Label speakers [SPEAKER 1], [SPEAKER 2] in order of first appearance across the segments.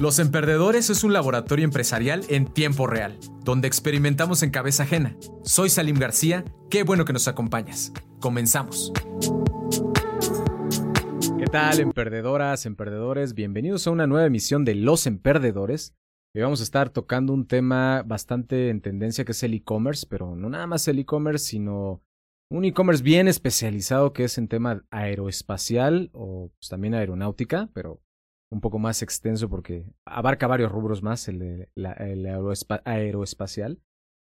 [SPEAKER 1] Los Emperdedores es un laboratorio empresarial en tiempo real, donde experimentamos en cabeza ajena. Soy Salim García, qué bueno que nos acompañas. Comenzamos. ¿Qué tal, emperdedoras, emperdedores? Bienvenidos a una nueva emisión de Los Emperdedores. Hoy vamos a estar tocando un tema bastante en tendencia que es el e-commerce, pero no nada más el e-commerce, sino un e-commerce bien especializado que es en tema aeroespacial o pues, también aeronáutica, pero un poco más extenso porque abarca varios rubros más el, el aeroespacial.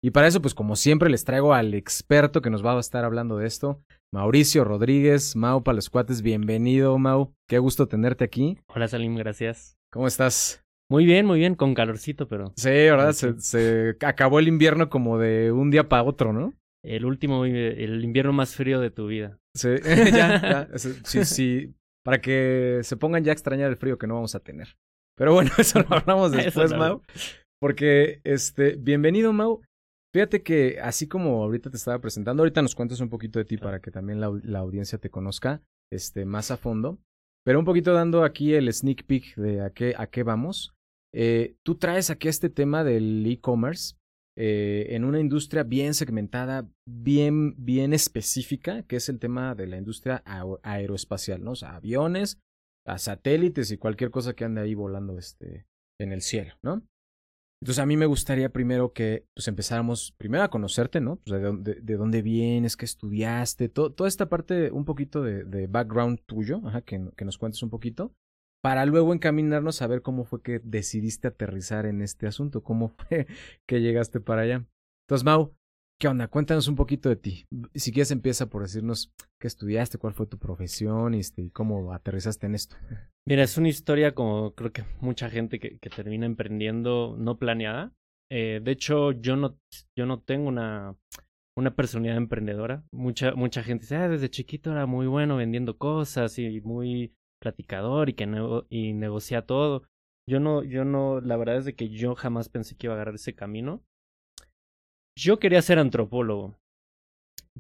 [SPEAKER 1] Y para eso, pues como siempre, les traigo al experto que nos va a estar hablando de esto, Mauricio Rodríguez, Mau para los cuates, bienvenido Mau, qué gusto tenerte aquí.
[SPEAKER 2] Hola Salim, gracias.
[SPEAKER 1] ¿Cómo estás?
[SPEAKER 2] Muy bien, muy bien, con calorcito, pero...
[SPEAKER 1] Sí, ¿verdad? Se, se, acabó el invierno como de un día para otro, ¿no?
[SPEAKER 2] El último, el invierno más frío de tu vida.
[SPEAKER 1] Sí, ya, ya. Sí, sí, para que se pongan ya a extrañar el frío que no vamos a tener. Pero bueno, eso lo hablamos después, Mau. Porque, este, bienvenido, Mau. Fíjate que así como ahorita te estaba presentando, ahorita nos cuentas un poquito de ti para que también la, la, audiencia te conozca este, más a fondo. Pero un poquito dando aquí el sneak peek de a qué, a qué vamos. Eh, tú traes aquí este tema del e-commerce eh, en una industria bien segmentada, bien, bien específica, que es el tema de la industria aeroespacial, ¿no? O sea, aviones, a satélites y cualquier cosa que ande ahí volando este, en el cielo, ¿no? Entonces a mí me gustaría primero que pues empezáramos primero a conocerte, ¿no? De, dónde, de dónde vienes, qué estudiaste, toda esta parte, un poquito de, background tuyo, ajá, que, nos cuentes un poquito para luego encaminarnos a ver cómo fue que decidiste aterrizar en este asunto, cómo fue que llegaste para allá. Entonces, Mau, ¿qué onda? Cuéntanos un poquito de ti. Si quieres empieza por decirnos qué estudiaste, cuál fue tu profesión este, y cómo aterrizaste en esto.
[SPEAKER 2] Mira, es una historia como creo que mucha gente que, termina emprendiendo no planeada. Eh, de hecho, yo no, yo no tengo una, una personalidad emprendedora. Mucha, mucha gente dice, ah, desde chiquito era muy bueno vendiendo cosas y muy platicador y que y negocia todo. Yo no, yo no, la verdad es de que yo jamás pensé que iba a agarrar ese camino. Yo quería ser antropólogo,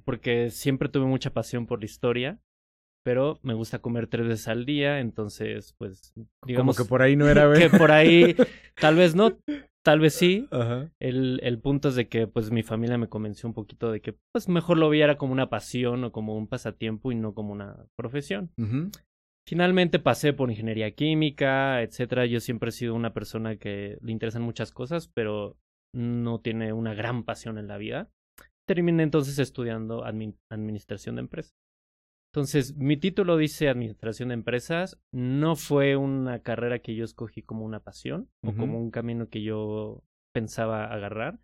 [SPEAKER 2] porque siempre tuve mucha pasión por la historia, pero me gusta comer tres veces al día, entonces, pues,
[SPEAKER 1] digamos... Como que por ahí no era,
[SPEAKER 2] Que por ahí, tal vez no, tal vez sí. El, el punto es de que, pues, mi familia me convenció un poquito de que, pues, mejor lo viera como una pasión o como un pasatiempo y no como una profesión. Finalmente pasé por ingeniería química, etcétera. Yo siempre he sido una persona que le interesan muchas cosas, pero no tiene una gran pasión en la vida. Terminé entonces estudiando administración de empresas. Entonces, mi título dice administración de empresas. No fue una carrera que yo escogí como una pasión o como un camino que yo pensaba agarrar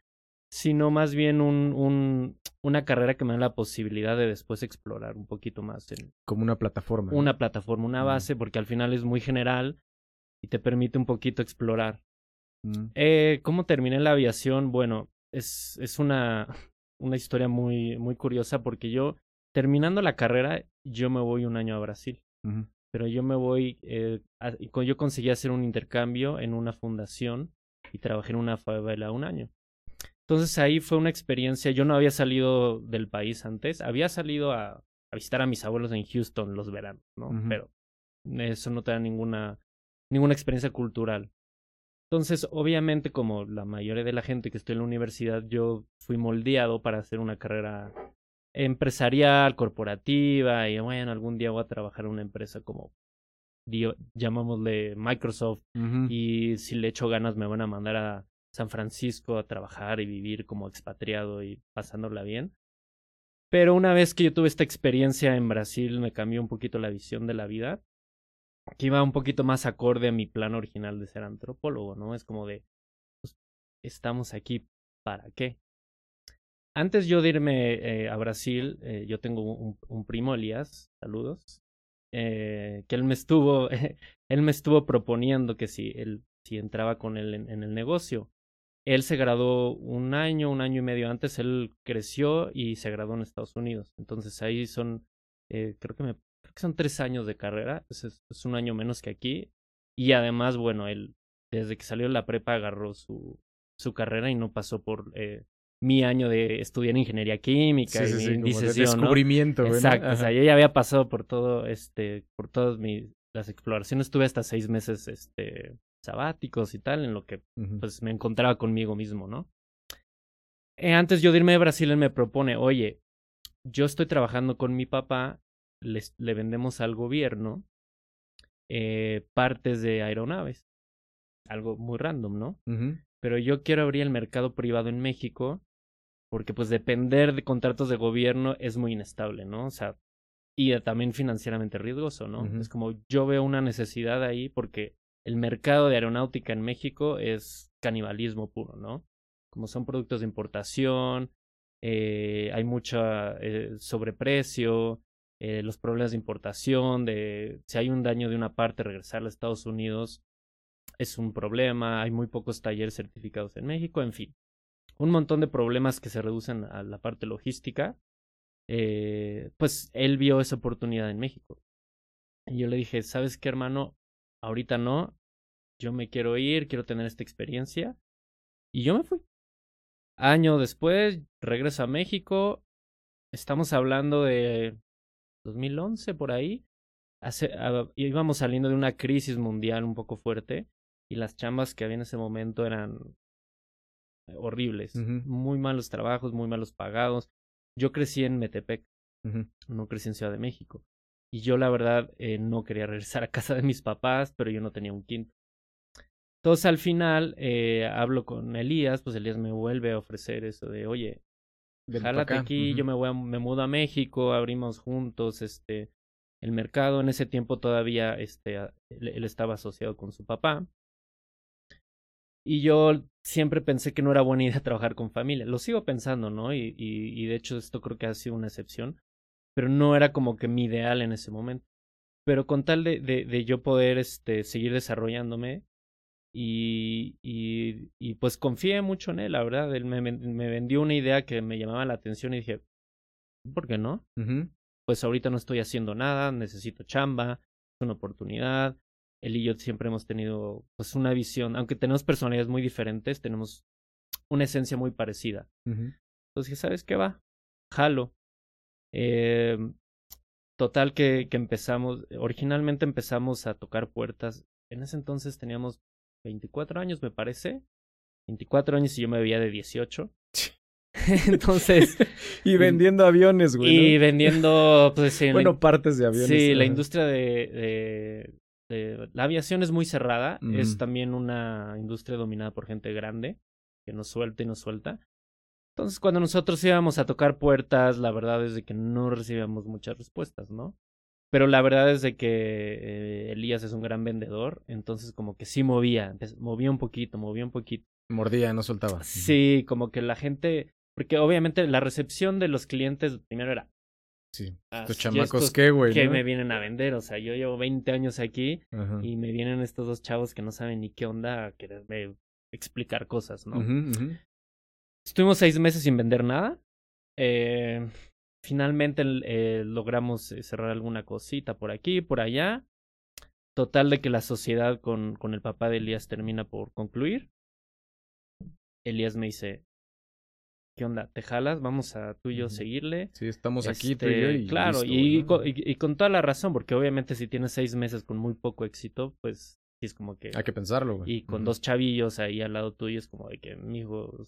[SPEAKER 2] sino más bien un, un, una carrera que me da la posibilidad de después explorar un poquito más. En
[SPEAKER 1] Como una plataforma.
[SPEAKER 2] Una plataforma, una base, porque al final es muy general y te permite un poquito explorar. Mm. Eh, ¿Cómo terminé la aviación? Bueno, es, es una, una historia muy, muy curiosa porque yo, terminando la carrera, yo me voy un año a Brasil. Pero yo me voy, eh, yo conseguí hacer un intercambio en una fundación y trabajé en una favela un año. Entonces ahí fue una experiencia, yo no había salido del país antes, había salido a, a visitar a mis abuelos en Houston los veranos, ¿no? Pero eso no te da ninguna, ninguna experiencia cultural. Entonces, obviamente, como la mayoría de la gente que estoy en la universidad, yo fui moldeado para hacer una carrera empresarial, corporativa, y bueno, algún día voy a trabajar en una empresa como, llamámosle Microsoft, y si le echo ganas me van a mandar a San Francisco a trabajar y vivir como expatriado y pasándola bien. Pero una vez que yo tuve esta experiencia en Brasil, me cambió un poquito la visión de la vida, que iba un poquito más acorde a mi plan original de ser antropólogo, ¿no? Es como de, pues, estamos aquí, ¿para qué? Antes yo de irme eh, a Brasil, eh, yo tengo un, primo, Elías, saludos, eh, que él me estuvo, él me estuvo proponiendo que si él si entraba con él en el negocio. Él se graduó un año, un año y medio antes, él creció y se graduó en Estados Unidos. Entonces ahí son, eh, creo, que me, creo que son tres años de carrera, es, es, un año menos que aquí. Y además, bueno, él desde que salió de la prepa agarró su, su carrera y no pasó por eh, mi año de estudiar ingeniería química
[SPEAKER 1] sí, y sí, descubrimiento.
[SPEAKER 2] Exacto, o sea, yo ya había pasado por todo, este, por todas mis, las exploraciones, estuve hasta seis meses, este, sabáticos y tal, en lo que pues me encontraba conmigo mismo, ¿no? Eh, antes yo de irme de Brasil, él me propone, oye, yo estoy trabajando con mi papá, le vendemos al gobierno eh, partes de aeronaves. Algo muy random, ¿no? Pero yo quiero abrir el mercado privado en México porque pues depender de contratos de gobierno es muy inestable, ¿no? O sea, y también financieramente riesgoso, ¿no? Es como yo veo una necesidad ahí porque el mercado de aeronáutica en México es canibalismo puro, ¿no? Como son productos de importación, eh, hay mucho eh, sobreprecio, eh, los problemas de importación, de si hay un daño de una parte, regresar a Estados Unidos es un problema, hay muy pocos talleres certificados en México, en fin, un montón de problemas que se reducen a la parte logística. Pues él vio esa oportunidad en México. Y yo le dije, ¿sabes qué, hermano? Ahorita no, yo me quiero ir, quiero tener esta experiencia. Y yo me fui. Año después, regreso a México. Estamos hablando de 2011 por ahí, hace, ah, íbamos saliendo de una crisis mundial un poco fuerte y las chambas que había en ese momento eran horribles, muy malos trabajos, muy malos pagados. Yo crecí en Metepec, no crecí en Ciudad de México. Y yo la verdad eh, no quería regresar a casa de mis papás, pero yo no tenía un quinto. Entonces al final eh, hablo con Elías, pues Elías me vuelve a ofrecer eso de, oye, Jálate aquí, yo me voy a, me mudo a México, abrimos juntos este el mercado. En ese tiempo todavía este él, estaba asociado con su papá. Y yo siempre pensé que no era buena idea trabajar con familia. Lo sigo pensando, ¿no? Y, y, y de hecho esto creo que ha sido una excepción. Pero no era como que mi ideal en ese momento. Pero con tal de, de, de yo poder este, seguir desarrollándome, y, y, y, pues confié mucho en él, la verdad. Él me, me, vendió una idea que me llamaba la atención y dije, ¿por qué no? Pues ahorita no estoy haciendo nada, necesito chamba, es una oportunidad. Él y yo siempre hemos tenido pues una visión, aunque tenemos personalidades muy diferentes, tenemos una esencia muy parecida. Entonces dije, ¿sabes qué va? Jalo. Eh, total que, que empezamos, originalmente empezamos a tocar puertas. En ese entonces teníamos 24 años, me parece. 24 años y yo me veía de 18. Entonces.
[SPEAKER 1] y vendiendo aviones, güey.
[SPEAKER 2] Y vendiendo, pues.
[SPEAKER 1] bueno, partes de aviones.
[SPEAKER 2] Sí, la industria de, de, La aviación es muy cerrada. Es también una industria dominada por gente grande, que nos suelta y nos suelta. Entonces, cuando nosotros íbamos a tocar puertas, la verdad es de que no recibíamos muchas respuestas, ¿no? Pero la verdad es de que eh, Elías es un gran vendedor, entonces como que sí movía, movía un poquito, movía un poquito.
[SPEAKER 1] Mordía, no soltaba.
[SPEAKER 2] Sí, como que la gente, porque obviamente la recepción de los clientes primero era...
[SPEAKER 1] Sí, estos chamacos qué, güey.
[SPEAKER 2] Que me vienen a vender, o sea, yo llevo 20 años aquí y me vienen estos dos chavos que no saben ni qué onda a quererme explicar cosas, ¿no? Estuvimos seis meses sin vender nada. Eh, Finalmente eh, logramos eh, cerrar alguna cosita por aquí, por allá. Total de que la sociedad con, con el papá de Elías termina por concluir. Elías me dice, ¿qué onda? ¿Te jalas? Vamos a tú y yo seguirle.
[SPEAKER 1] Sí, estamos aquí tú y yo.
[SPEAKER 2] Este, claro, y, y, con toda la razón, porque obviamente si tienes seis meses con muy poco éxito, pues sí es como que...
[SPEAKER 1] Hay que pensarlo, güey.
[SPEAKER 2] Y con dos chavillos ahí al lado tuyo es como de que, mijo,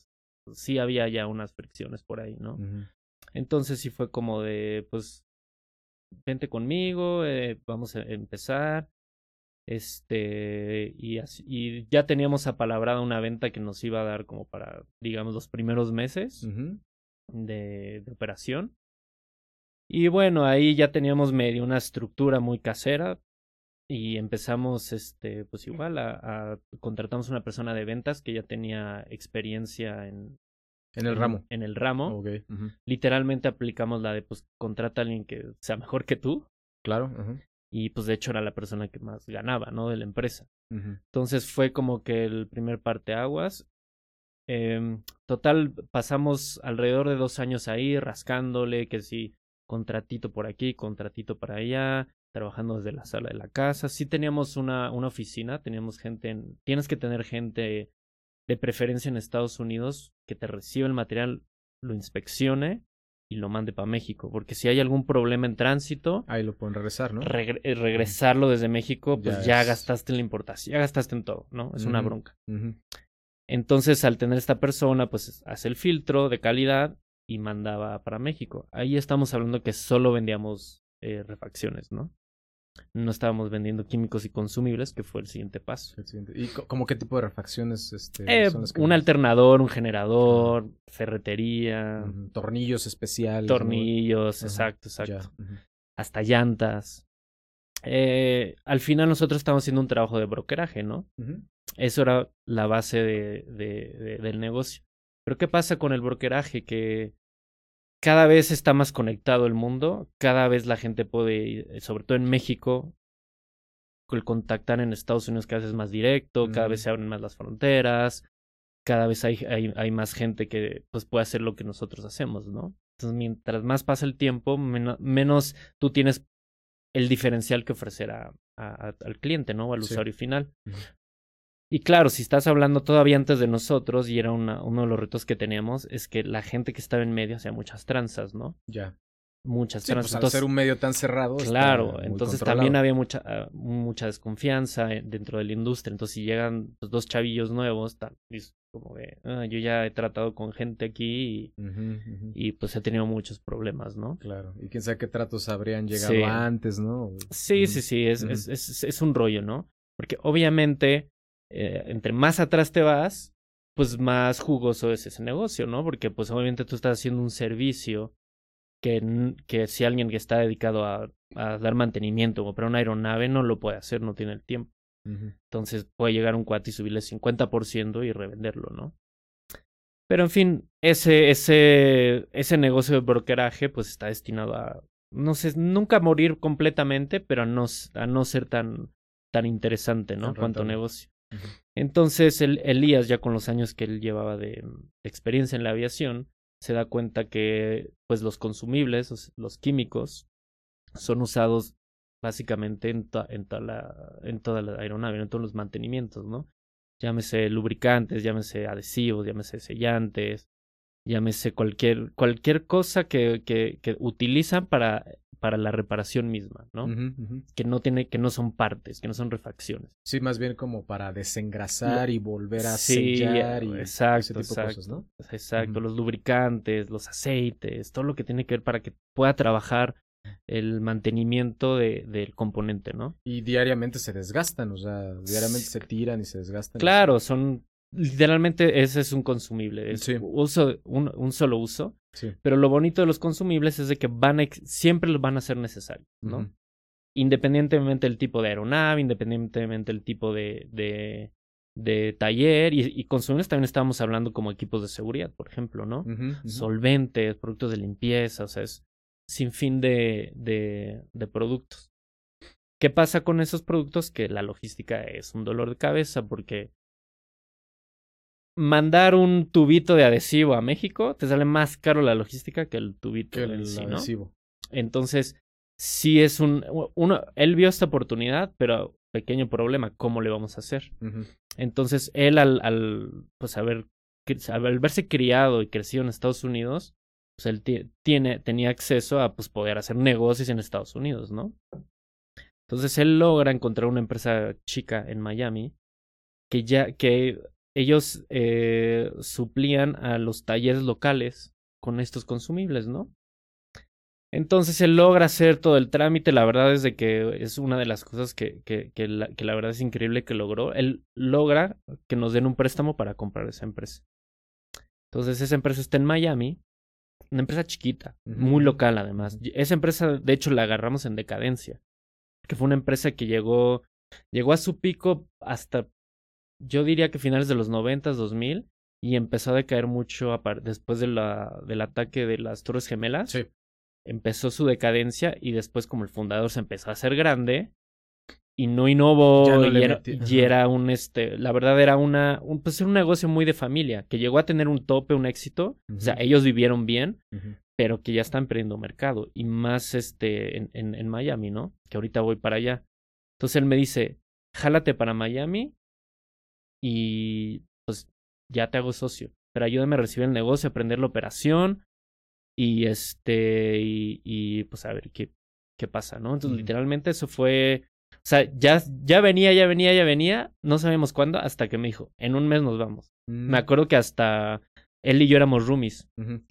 [SPEAKER 2] sí había ya unas fricciones por ahí, ¿no? Entonces sí fue como de, pues, vente conmigo, eh, vamos a empezar. Este, y, así, y ya teníamos apalabrada una venta que nos iba a dar como para, digamos, los primeros meses de, de, operación. Y bueno, ahí ya teníamos medio una estructura muy casera y empezamos, este, pues igual a, a contratamos una persona de ventas que ya tenía experiencia en,
[SPEAKER 1] en el ramo.
[SPEAKER 2] En el ramo. Literalmente aplicamos la de, pues, contrata a alguien que sea mejor que tú.
[SPEAKER 1] Claro.
[SPEAKER 2] Y pues de hecho era la persona que más ganaba, ¿no? De la empresa. Entonces fue como que el primer parteaguas. Eh, total, pasamos alrededor de dos años ahí rascándole, que sí, contratito por aquí, contratito para allá, trabajando desde la sala de la casa. Sí teníamos una, una oficina, teníamos gente, en, tienes que tener gente de preferencia en Estados Unidos, que te reciba el material, lo inspeccione y lo mande para México. Porque si hay algún problema en tránsito.
[SPEAKER 1] Ahí lo pueden regresar, ¿no?
[SPEAKER 2] Eh, regresarlo desde México, pues ya, gastaste en la importación, ya gastaste en todo, ¿no? Es una bronca. Entonces, al tener esta persona, pues hace el filtro de calidad y mandaba para México. Ahí estamos hablando que solo vendíamos eh, refacciones, ¿no? No estábamos vendiendo químicos y consumibles, que fue el siguiente paso.
[SPEAKER 1] ¿Y cómo qué tipo de refacciones este,
[SPEAKER 2] eh, Un alternador, un generador, ferretería.
[SPEAKER 1] Tornillos especiales.
[SPEAKER 2] Tornillos, exacto, exacto. Hasta llantas. Eh, al final nosotros estamos haciendo un trabajo de brokeraje, ¿no? Eso era la base de, de, del negocio. Pero ¿qué pasa con el brokeraje? Que cada vez está más conectado el mundo, cada vez la gente puede, eh, sobre todo en México, el contactar en Estados Unidos cada vez es más directo, cada vez se abren más las fronteras, cada vez hay, hay, hay, más gente que pues, puede hacer lo que nosotros hacemos, ¿no? Entonces, mientras más pasa el tiempo, menos tú tienes el diferencial que ofrecer a, al cliente, ¿no? Al usuario final. Y claro, si estás hablando todavía antes de nosotros, y era una, uno de los retos que teníamos, es que la gente que estaba en medio hacía muchas tranzas, ¿no?
[SPEAKER 1] Ya.
[SPEAKER 2] Muchas
[SPEAKER 1] sí, tranzas. Pues, al ser un medio tan cerrado.
[SPEAKER 2] Claro, entonces también había mucha, ah, mucha desconfianza eh, dentro de la industria. Entonces, si llegan pues, dos chavillos nuevos, tal, como de, ah, yo ya he tratado con gente aquí y, y, pues he tenido muchos problemas, ¿no?
[SPEAKER 1] Claro, y quién sabe qué tratos habrían llegado antes, ¿no?
[SPEAKER 2] Sí, sí, sí, es, es, es, es un rollo, ¿no? Porque obviamente eh, entre más atrás te vas, pues más jugoso es ese negocio, ¿no? Porque pues obviamente tú estás haciendo un servicio que, que si alguien que está dedicado a, a dar mantenimiento o para una aeronave no lo puede hacer, no tiene el tiempo. Entonces puede llegar un cuate y subirle 50% y revenderlo, ¿no? Pero en fin, ese, ese, ese negocio de brokeraje pues está destinado a, no sé, nunca morir completamente, pero a no, a no ser tan, tan interesante, ¿no? Cuanto negocio. Entonces el, Elías, ya con los años que él llevaba de, experiencia en la aviación, se da cuenta que pues los consumibles, los químicos, son usados básicamente en, en, toda la, en toda la aeronave, en todos los mantenimientos, ¿no? Llámese lubricantes, llámese adhesivos, llámese sellantes, llámese cualquier, cualquier cosa que, que, que utilizan para para la reparación misma, ¿no? Que no tiene, que no son partes, que no son refacciones.
[SPEAKER 1] Sí, más bien como para desengrasar y volver a sellar y
[SPEAKER 2] exacto, ese tipo exacto, de cosas, ¿no? Exacto, los lubricantes, los aceites, todo lo que tiene que ver para que pueda trabajar el mantenimiento de, del componente, ¿no?
[SPEAKER 1] Y diariamente se desgastan, o sea, diariamente se tiran y se desgastan.
[SPEAKER 2] Claro, son literalmente ese es un consumible, es uso, un, un, solo uso. Pero lo bonito de los consumibles es de que van a, siempre van a ser necesarios, ¿no? Independientemente del tipo de aeronave, independientemente del tipo de, de, de taller, y, y, consumibles también estamos hablando como equipos de seguridad, por ejemplo, ¿no? Solventes, productos de limpieza, o sea, es sin fin de, de, de productos. ¿Qué pasa con esos productos? Que la logística es un dolor de cabeza porque mandar un tubito de adhesivo a México te sale más caro la logística que el tubito
[SPEAKER 1] el adhesivo.
[SPEAKER 2] Entonces, sí es un uno él vio esta oportunidad, pero pequeño problema, ¿cómo le vamos a hacer? Entonces, él al al pues haber al verse criado y crecido en Estados Unidos, pues él tiene tenía acceso a pues poder hacer negocios en Estados Unidos, ¿no? Entonces él logra encontrar una empresa chica en Miami que ya que ellos eh, suplían a los talleres locales con estos consumibles, ¿no? Entonces él logra hacer todo el trámite, la verdad es de que es una de las cosas que, que, que, la, que la verdad es increíble que logró. Él logra que nos den un préstamo para comprar esa empresa. Entonces esa empresa está en Miami, una empresa chiquita, muy local además. Esa empresa, de hecho, la agarramos en decadencia, que fue una empresa que llegó, llegó a su pico hasta yo diría que finales de los 90, 2000, y empezó a decaer mucho después de la, del ataque de las Torres Gemelas.
[SPEAKER 1] Sí.
[SPEAKER 2] Empezó su decadencia y después como el fundador se empezó a hacer grande y no innovó y, era, y, era, un este la verdad era una un, pues era un negocio muy de familia que llegó a tener un tope un éxito o sea ellos vivieron bien pero que ya están perdiendo mercado y más este en, en, en Miami no que ahorita voy para allá. Entonces él me dice jálate para Miami y pues ya te hago socio. Pero ayúdame a recibir el negocio, aprender la operación Y este, y, y pues a ver qué, qué pasa, ¿no? Entonces, literalmente eso fue, o sea, ya, ya venía, ya venía, ya venía, no sabíamos cuándo, hasta que me dijo, en un mes nos vamos. Me mm. acuerdo que hasta él y yo éramos roomies,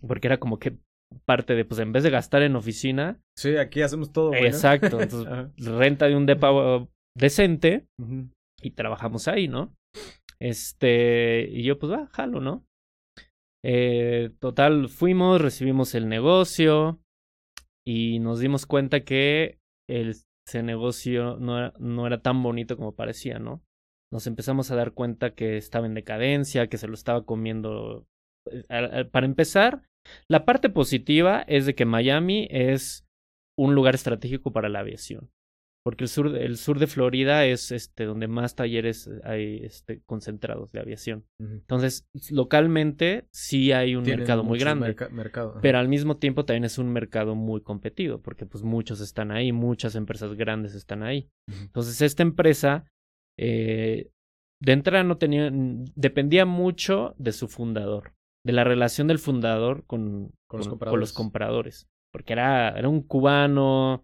[SPEAKER 2] porque era como que parte de, pues en vez de gastar en oficina.
[SPEAKER 1] Sí, aquí hacemos todo.
[SPEAKER 2] Exacto, entonces renta de un depa uh, decente y trabajamos ahí, ¿no? Este, y yo pues va, jalo, ¿no? Eh, total, fuimos, recibimos el negocio y nos dimos cuenta que el, ese negocio no era, no era tan bonito como parecía, ¿no? Nos empezamos a dar cuenta que estaba en decadencia, que se lo estaba comiendo. Eh, para empezar, la parte positiva es de que Miami es un lugar estratégico para la aviación porque el sur, el sur de Florida es este, donde más talleres hay este, concentrados de aviación. Entonces, localmente sí hay un mercado muy grande, pero al mismo tiempo también es un mercado muy competido, porque pues muchos están ahí, muchas empresas grandes están ahí. Entonces, esta empresa, eh, de entrada no tenía, dependía mucho de su fundador, de la relación del fundador con, con, los, con los compradores, porque era, era un cubano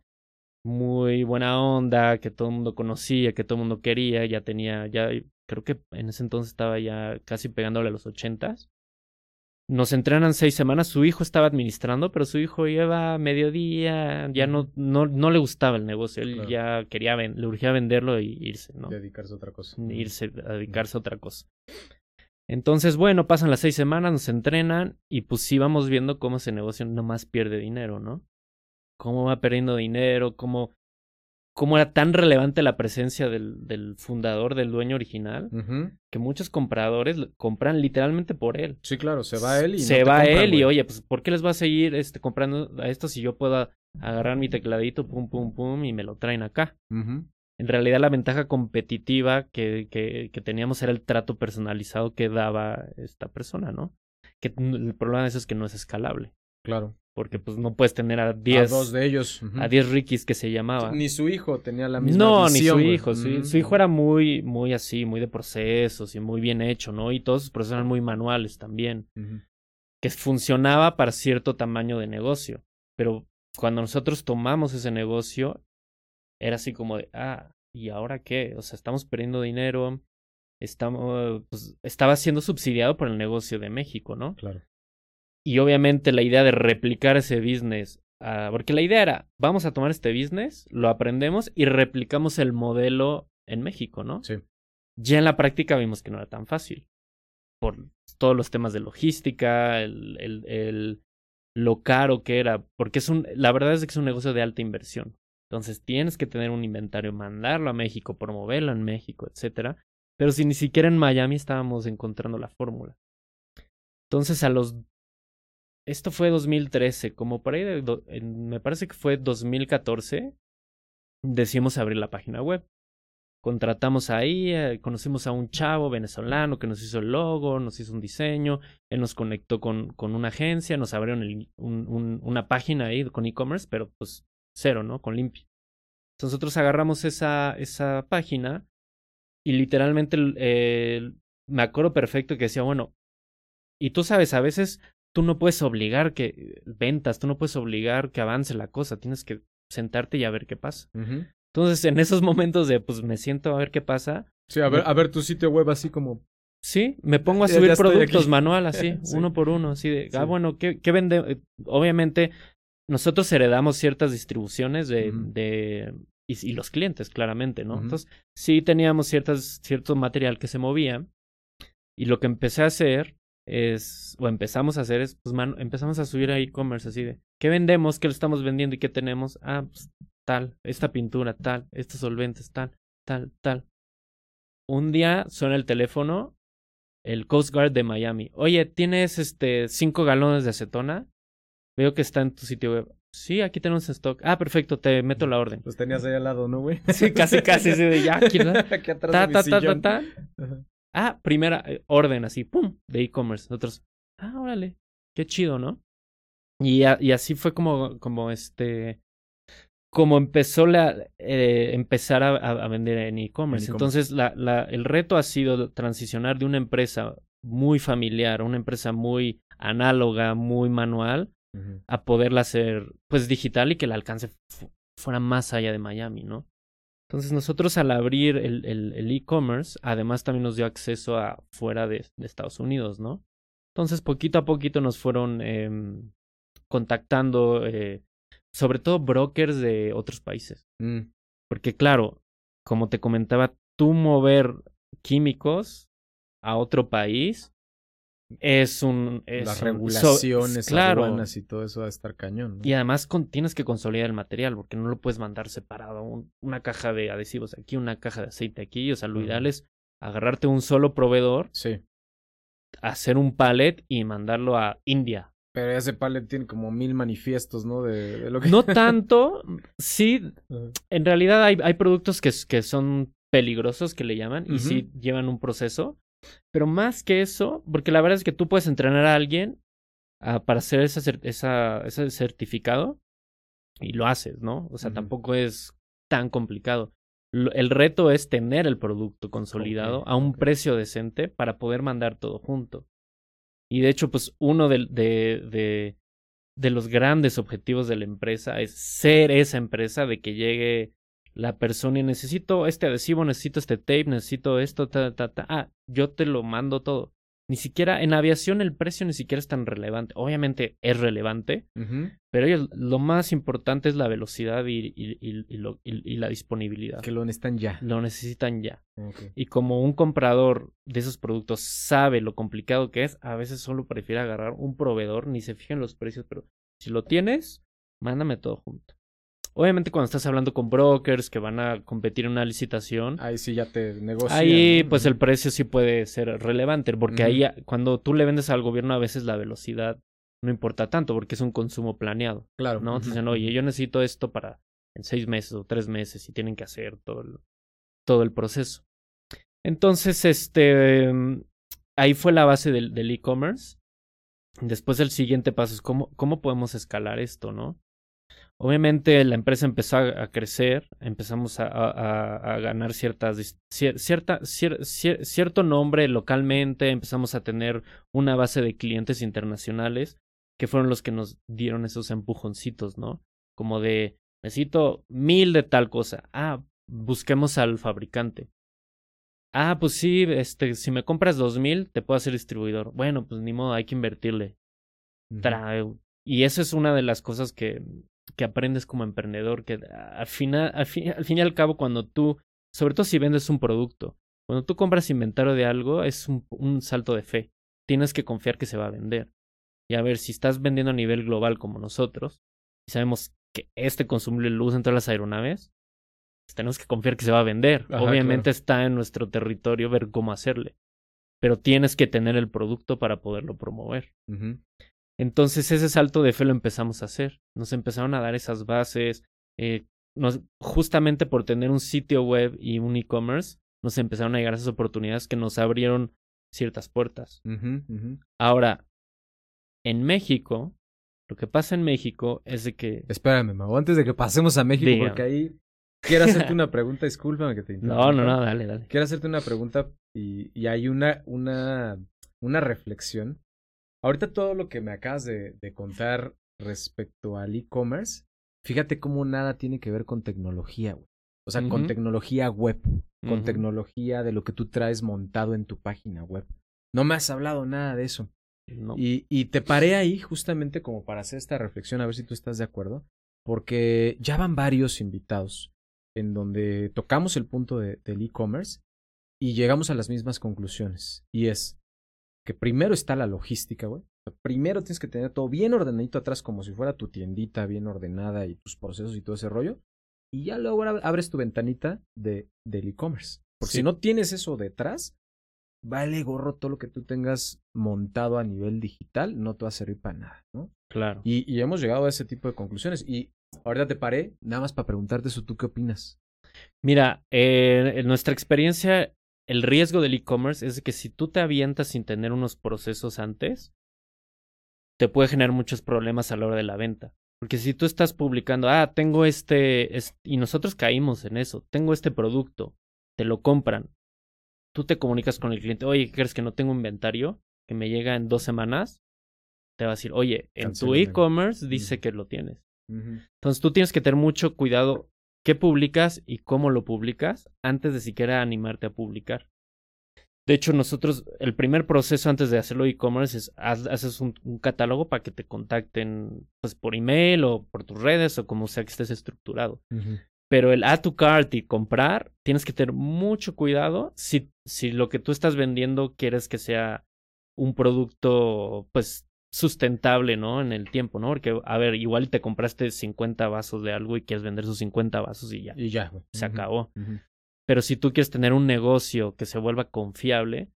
[SPEAKER 2] muy buena onda, que todo el mundo conocía, que todo el mundo quería, ya tenía, ya creo que en ese entonces estaba ya casi pegándole a los ochentas. Nos entrenan seis semanas, su hijo estaba administrando, pero su hijo lleva mediodía, ya no, no, no le gustaba el negocio, él ya quería, le urgía venderlo y irse, ¿no?
[SPEAKER 1] Dedicarse a otra cosa.
[SPEAKER 2] Irse, a dedicarse a otra cosa. Entonces, bueno, pasan las seis semanas, nos entrenan y pues sí vamos viendo cómo ese negocio nomás pierde dinero, ¿no? Cómo va perdiendo dinero, cómo, cómo era tan relevante la presencia del, del fundador, del dueño original, que muchos compradores compran literalmente por él.
[SPEAKER 1] Sí, claro, se va él y
[SPEAKER 2] se va él y oye, pues ¿por qué les va a seguir este, comprando a esto si yo puedo agarrar mi tecladito, pum, pum, pum, y me lo traen acá? En realidad la ventaja competitiva que, que, que, teníamos era el trato personalizado que daba esta persona, ¿no? Que el problema de eso es que no es escalable.
[SPEAKER 1] Claro.
[SPEAKER 2] porque pues no puedes tener a 10
[SPEAKER 1] a dos de ellos
[SPEAKER 2] a 10 Rikis que se llamaba.
[SPEAKER 1] Ni su hijo tenía la misma
[SPEAKER 2] no ni su hijo su, mm. hijo era muy muy así muy de procesos y muy bien hecho no y todos sus procesos eran muy manuales también que funcionaba para cierto tamaño de negocio. Pero cuando nosotros tomamos ese negocio era así como de ah y ahora qué o sea estamos perdiendo dinero estamos pues, estaba siendo subsidiado por el negocio de México no
[SPEAKER 1] claro
[SPEAKER 2] y obviamente la idea de replicar ese business, uh, porque la idea era, vamos a tomar este business, lo aprendemos y replicamos el modelo en México, ¿no?
[SPEAKER 1] Sí.
[SPEAKER 2] Ya en la práctica vimos que no era tan fácil, por todos los temas de logística, el, el, el lo caro que era, porque es un, la verdad es que es un negocio de alta inversión. Entonces tienes que tener un inventario, mandarlo a México, promoverlo en México, etcétera. Pero si ni siquiera en Miami estábamos encontrando la fórmula. Entonces a los esto fue 2013, como por ahí, me parece que fue 2014, decidimos abrir la página web. Contratamos ahí, eh, conocimos a un chavo venezolano que nos hizo el logo, nos hizo un diseño, él nos conectó con, con una agencia, nos abrieron un, una página ahí con e-commerce, pero pues cero, ¿no? Con limpio. Entonces nosotros agarramos esa, esa página y literalmente me acuerdo perfecto que decía, bueno, y tú sabes, a veces tú no puedes obligar que ventas, tú no puedes obligar que avance la cosa, tienes que sentarte y a ver qué pasa. Entonces, en esos momentos de, pues me siento a ver qué pasa.
[SPEAKER 1] Sí, a ver, a ver tu sitio web así como...
[SPEAKER 2] Sí, me pongo a subir productos manual así, uno por uno, así de, ah, bueno, ¿qué, qué vende? Obviamente, nosotros heredamos ciertas distribuciones de, de y, y, los clientes, claramente, ¿no? Entonces, sí teníamos ciertas, cierto material que se movía. Y lo que empecé a hacer es, o empezamos a hacer es, pues, mano, empezamos a subir a e-commerce así de, ¿qué vendemos? ¿Qué lo estamos vendiendo y qué tenemos? Ah, pues tal, esta pintura, tal, estos solventes, tal, tal, tal. Un día suena el teléfono, el Coast Guard de Miami. Oye, ¿tienes este cinco galones de acetona? Veo que está en tu sitio web. Sí, aquí tenemos stock. Ah, perfecto, te meto la orden.
[SPEAKER 1] Pues tenías ahí al lado, ¿no, güey?
[SPEAKER 2] Sí, casi, casi, sí, de ya, aquí, aquí atrás ta, ta, ta, ta, Ah, primera eh, orden así, ¡pum! de e-commerce. Nosotros, ah, órale, qué chido, ¿no? Y, y así fue como, como este, como empezó la, eh, empezar a, a, vender en e-commerce. Entonces, la, la, el reto ha sido transicionar de una empresa muy familiar, una empresa muy análoga, muy manual, a poderla hacer pues digital y que el alcance fuera más allá de Miami, ¿no? Entonces nosotros al abrir el e-commerce, además también nos dio acceso a fuera de, Estados Unidos, ¿no? Entonces poquito a poquito nos fueron em, contactando, eh, sobre todo brokers de otros países. Mm. Porque claro, como te comentaba, tú mover químicos a otro país es un... Es
[SPEAKER 1] Las regulaciones, claro. y todo eso va a estar cañón.
[SPEAKER 2] Y además tienes que consolidar el material porque no lo puedes mandar separado. una caja de adhesivos aquí, una caja de aceite aquí. O sea, lo ideal es agarrarte un solo proveedor,
[SPEAKER 1] sí.
[SPEAKER 2] hacer un pallet y mandarlo a India.
[SPEAKER 1] Pero ese pallet tiene como mil manifiestos, ¿no? De, lo que...
[SPEAKER 2] No tanto, sí. En realidad hay, hay productos que, que son peligrosos que le llaman y sí llevan un proceso. Pero más que eso, porque la verdad es que tú puedes entrenar a alguien ah, para hacer esa, ese certificado y lo haces, ¿no? O sea, tampoco es tan complicado. el reto es tener el producto consolidado a un precio decente para poder mandar todo junto. Y de hecho, pues uno de, de, de, de los grandes objetivos de la empresa es ser esa empresa de que llegue la persona y necesito este adhesivo, necesito este tape, necesito esto, ta, ta, ta. Ah, yo te lo mando todo. Ni siquiera en aviación el precio ni siquiera es tan relevante. Obviamente es relevante, pero lo más importante es la velocidad y, y, y, la disponibilidad.
[SPEAKER 1] Que lo necesitan ya.
[SPEAKER 2] Lo necesitan ya. Y como un comprador de esos productos sabe lo complicado que es, a veces solo prefiere agarrar un proveedor, ni se fija en los precios, pero si lo tienes, mándame todo junto. Obviamente cuando estás hablando con brokers que van a competir en una licitación.
[SPEAKER 1] Ahí sí ya te negocian.
[SPEAKER 2] Ahí pues el precio sí puede ser relevante porque ahí cuando tú le vendes al gobierno a veces la velocidad no importa tanto porque es un consumo planeado.
[SPEAKER 1] Claro.
[SPEAKER 2] ¿no? Dicen, oye, yo necesito esto para en seis meses o tres meses y tienen que hacer todo el, todo el proceso. Entonces, este, ahí fue la base del e-commerce. Después el siguiente paso es cómo, cómo podemos escalar esto, ¿no? Obviamente la empresa empezó a, crecer, empezamos a, a, ganar ciertas, cierta, cierto nombre localmente, empezamos a tener una base de clientes internacionales que fueron los que nos dieron esos empujoncitos, ¿no? Como de, necesito mil de tal cosa. Ah, busquemos al fabricante. Ah, pues sí, este, si me compras dos mil, te puedo hacer distribuidor. Bueno, pues ni modo, hay que invertirle. Y eso es una de las cosas que que aprendes como emprendedor, que al final, al fin, al fin y al cabo, cuando tú, sobre todo si vendes un producto, cuando tú compras inventario de algo, es un, un salto de fe. Tienes que confiar que se va a vender. Y a ver, si estás vendiendo a nivel global como nosotros, y sabemos que este consumible lo usan todas las aeronaves, pues tenemos que confiar que se va a vender. Obviamente está en nuestro territorio ver cómo hacerle. Pero tienes que tener el producto para poderlo promover. Entonces ese salto de fe lo empezamos a hacer. Nos empezaron a dar esas bases. Eh, nos, justamente por tener un sitio web y un e-commerce, nos empezaron a llegar esas oportunidades que nos abrieron ciertas puertas. Ahora, en México, lo que pasa en México es de que...
[SPEAKER 1] Espérame, Mau, antes de que pasemos a México, porque ahí quiero hacerte una pregunta, discúlpame que te
[SPEAKER 2] No, no, no, dale, dale.
[SPEAKER 1] Quiero hacerte una pregunta y, y hay una, una, una reflexión Ahorita todo lo que me acabas de, contar respecto al e-commerce, fíjate cómo nada tiene que ver con tecnología, güey. O sea, con tecnología web, con tecnología de lo que tú traes montado en tu página web. No me has hablado nada de eso. Y, y, te paré ahí justamente como para hacer esta reflexión, a ver si tú estás de acuerdo, porque ya van varios invitados en donde tocamos el punto de, del e-commerce y llegamos a las mismas conclusiones. Y es, que primero está la logística, güey. Primero tienes que tener todo bien ordenadito atrás, como si fuera tu tiendita bien ordenada y tus procesos y todo ese rollo. Y ya luego abres tu ventanita de, del e-commerce. Porque si no tienes eso detrás, vale gorro todo lo que tú tengas montado a nivel digital, no te va a servir para nada, ¿no?
[SPEAKER 2] Claro.
[SPEAKER 1] Y, y hemos llegado a ese tipo de conclusiones. Y ahorita te paré, nada más para preguntarte eso, ¿tú qué opinas?
[SPEAKER 2] Mira, eh, en nuestra experiencia el riesgo del e-commerce es que si tú te avientas sin tener unos procesos antes, te puede generar muchos problemas a la hora de la venta. Porque si tú estás publicando, ah, tengo este, y nosotros caímos en eso, tengo este producto, te lo compran, tú te comunicas con el cliente, oye, ¿qué crees que no tengo inventario? Que me llega en dos semanas, te va a decir, oye, en tu e-commerce dice que lo tienes. Entonces tú tienes que tener mucho cuidado qué publicas y cómo lo publicas antes de siquiera animarte a publicar. De hecho, nosotros, el primer proceso antes de hacerlo e-commerce es haces un, catálogo para que te contacten pues, por email o por tus redes o como sea que estés estructurado. Pero el add to cart y comprar, tienes que tener mucho cuidado si, si lo que tú estás vendiendo quieres que sea un producto, pues, sustentable, ¿no? En el tiempo, ¿no? Porque, a ver, igual te compraste 50 vasos de algo y quieres vender esos 50 vasos y ya.
[SPEAKER 1] Y ya.
[SPEAKER 2] Se acabó. Pero si tú quieres tener un negocio que se vuelva confiable,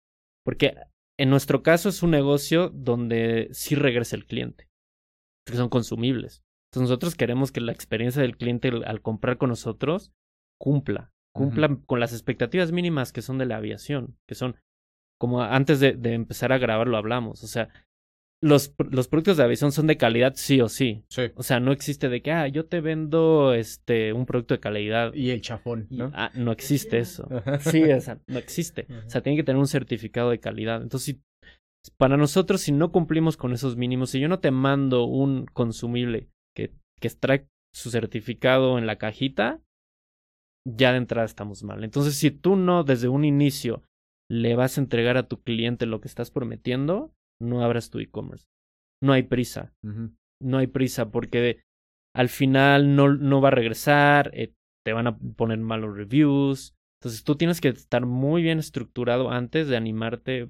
[SPEAKER 2] porque en nuestro caso es un negocio donde sí regresa el cliente, que son consumibles. Entonces nosotros queremos que la experiencia del cliente al comprar con nosotros cumpla, cumpla con las expectativas mínimas que son de la aviación, que son, como antes de, de empezar a grabar lo hablamos, o sea, los, los productos de aviación son de calidad sí o sí.
[SPEAKER 1] Sí.
[SPEAKER 2] O sea, no existe de que, ah, yo te vendo este un producto de calidad.
[SPEAKER 1] Y el chafón, ¿no?
[SPEAKER 2] ah, no existe eso. sí, o sea, no existe. O sea, tiene que tener un certificado de calidad. Entonces, para nosotros, si no cumplimos con esos mínimos, si yo no te mando un consumible que, que extrae su certificado en la cajita, ya de entrada estamos mal. Entonces, si tú no desde un inicio le vas a entregar a tu cliente lo que estás prometiendo, no abras tu e-commerce. No hay prisa. No hay prisa porque al final no, no va a regresar, eh, te van a poner malos reviews. Entonces tú tienes que estar muy bien estructurado antes de animarte.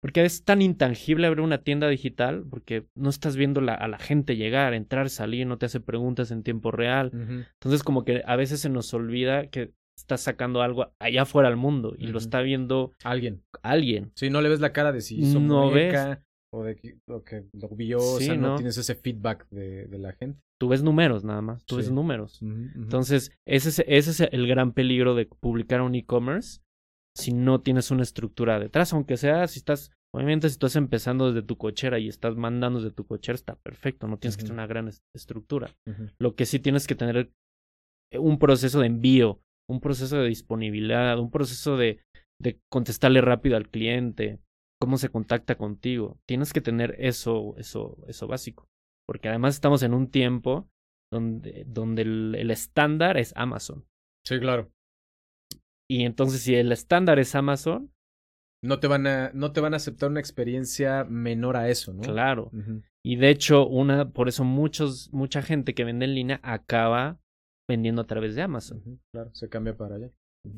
[SPEAKER 2] Porque es tan intangible abrir una tienda digital porque no estás viendo a la gente llegar, entrar, salir, no te hace preguntas en tiempo real. Entonces como que a veces se nos olvida que estás sacando algo allá afuera al mundo y lo está viendo
[SPEAKER 1] alguien.
[SPEAKER 2] Alguien.
[SPEAKER 1] Sí, no le ves la cara de si hizo no ves. o de que, que lo vio, o sea, no, tienes ese feedback de, de, la gente.
[SPEAKER 2] Tú ves números nada más, tú ves números. Entonces, ese es, ese es el gran peligro de publicar un e-commerce si no tienes una estructura detrás, aunque sea si estás, obviamente si estás empezando desde tu cochera y estás mandando desde tu cochera, está perfecto, no tienes que tener una gran estructura. Lo que sí tienes que tener un proceso de envío, un proceso de disponibilidad, un proceso de, de contestarle rápido al cliente, cómo se contacta contigo. Tienes que tener eso, eso, eso básico. Porque además estamos en un tiempo donde, donde el, estándar es Amazon.
[SPEAKER 1] Sí, claro.
[SPEAKER 2] Y entonces, si el estándar es Amazon.
[SPEAKER 1] No te van a, no te van a aceptar una experiencia menor a eso, ¿no?
[SPEAKER 2] Claro. Y de hecho, una, por eso muchos, mucha gente que vende en línea acaba vendiendo a través de Amazon.
[SPEAKER 1] Claro, se cambia para allá.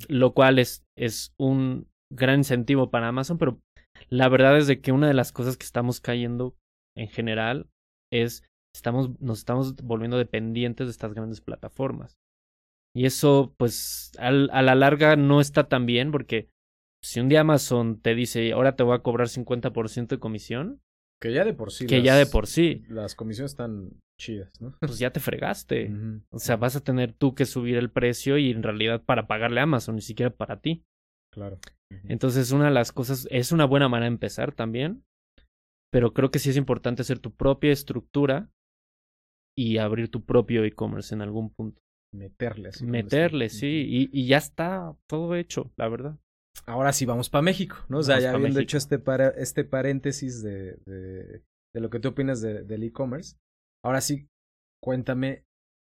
[SPEAKER 2] Lo cual es, es un gran incentivo para Amazon, pero la verdad es de que una de las cosas que estamos cayendo en general es estamos nos estamos volviendo dependientes de estas grandes plataformas. Y eso pues al, a la larga no está tan bien porque si un día Amazon te dice, "Ahora te voy a cobrar 50% de comisión",
[SPEAKER 1] que ya de por sí.
[SPEAKER 2] Que ya de por sí.
[SPEAKER 1] Las comisiones están chidas, ¿no?
[SPEAKER 2] Pues ya te fregaste. O sea, vas a tener tú que subir el precio y en realidad para pagarle a Amazon, ni siquiera para ti.
[SPEAKER 1] Claro.
[SPEAKER 2] Entonces, una de las cosas, es una buena manera de empezar también, pero creo que sí es importante hacer tu propia estructura y abrir tu propio e-commerce en algún punto.
[SPEAKER 1] Meterle, así.
[SPEAKER 2] Meterle, sí, y, y, ya está todo hecho, la verdad
[SPEAKER 1] ahora sí vamos para México, ¿no? O sea, ya habiendo hecho este, para, este paréntesis de, de, de, lo que tú opinas de, del e-commerce, ahora sí, cuéntame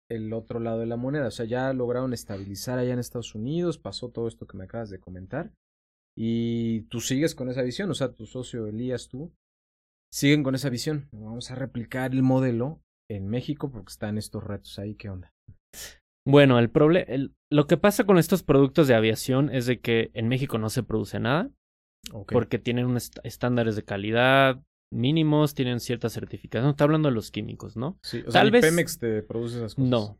[SPEAKER 1] el otro lado de la moneda. O sea, ya lograron estabilizar allá en Estados Unidos, pasó todo esto que me acabas de comentar, y tú sigues con esa visión, o sea, tu socio Elías, tú, siguen con esa visión. Vamos a replicar el modelo en México porque están estos retos ahí, ¿qué onda?
[SPEAKER 2] Bueno, el problema, lo que pasa con estos productos de aviación es de que en México no se produce nada, porque tienen unos estándares de calidad mínimos, tienen ciertas certificaciones. No está hablando de los químicos, ¿no?
[SPEAKER 1] Sí, o Tal vez Pemex te produce esas cosas.
[SPEAKER 2] No.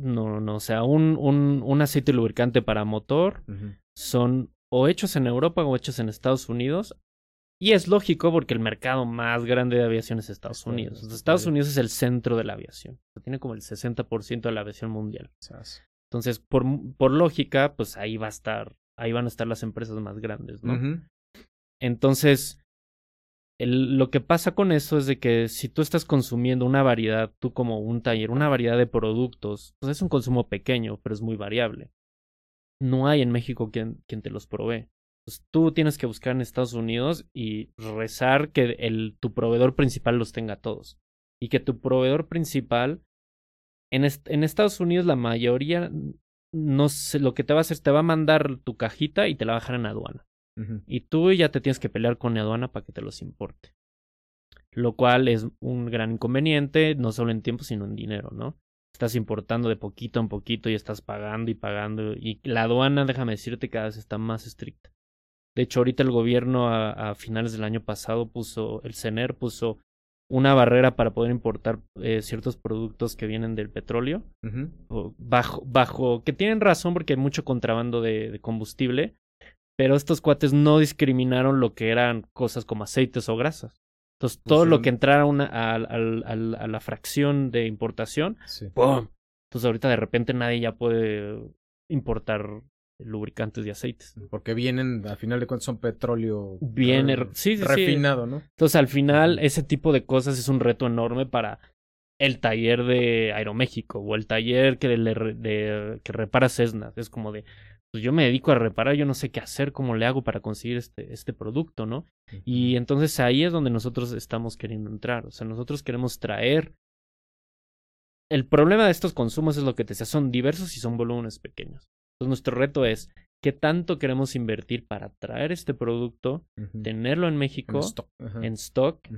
[SPEAKER 2] No, no, o sea, un, un, un aceite lubricante para motor son o hechos en Europa o hechos en Estados Unidos y es lógico porque el mercado más grande de aviación es Estados Unidos. Estados Unidos es el centro de la aviación. Tiene como el 60% de la aviación mundial. Entonces, por, por lógica, pues ahí va a estar, ahí van a estar las empresas más grandes, ¿no? Entonces, lo que pasa con eso es de que si tú estás consumiendo una variedad, tú como un taller, una variedad de productos, pues es un consumo pequeño, pero es muy variable. No hay en México quien, quien te los provee. pues tú tienes que buscar en Estados Unidos y rezar que el, tu proveedor principal los tenga todos. Y que tu proveedor principal, en, en Estados Unidos la mayoría, no sé, lo que te va a hacer, te va a mandar tu cajita y te la va a dejar en aduana. Y tú ya te tienes que pelear con la aduana para que te los importe. Lo cual es un gran inconveniente, no solo en tiempo, sino en dinero, ¿no? Estás importando de poquito en poquito y estás pagando y pagando. Y la aduana, déjame decirte, cada vez está más estricta. De hecho, ahorita el gobierno a, finales del año pasado puso, el CENER puso una barrera para poder importar eh, ciertos productos que vienen del petróleo. bajo, bajo, que tienen razón porque hay mucho contrabando de, combustible, pero estos cuates no discriminaron lo que eran cosas como aceites o grasas. Entonces, todo lo que entrara una, a, a, la fracción de importación, ¡pum! Entonces, ahorita de repente nadie ya puede importar lubricantes y aceites.
[SPEAKER 1] Porque vienen, al final de cuentas, son petróleo
[SPEAKER 2] Viene,
[SPEAKER 1] refinado, ¿no?
[SPEAKER 2] Entonces, al final, ese tipo de cosas es un reto enorme para el taller de Aeroméxico o el taller que, le, de, que repara Cessna. Es como de, pues yo me dedico a reparar, yo no sé qué hacer, cómo le hago para conseguir este, este producto, ¿no? Y entonces ahí es donde nosotros estamos queriendo entrar. O sea, nosotros queremos traer el problema de estos consumos es lo que te decía, son diversos y son volúmenes pequeños. Entonces nuestro reto es qué tanto queremos invertir para traer este producto, tenerlo en México, en stock,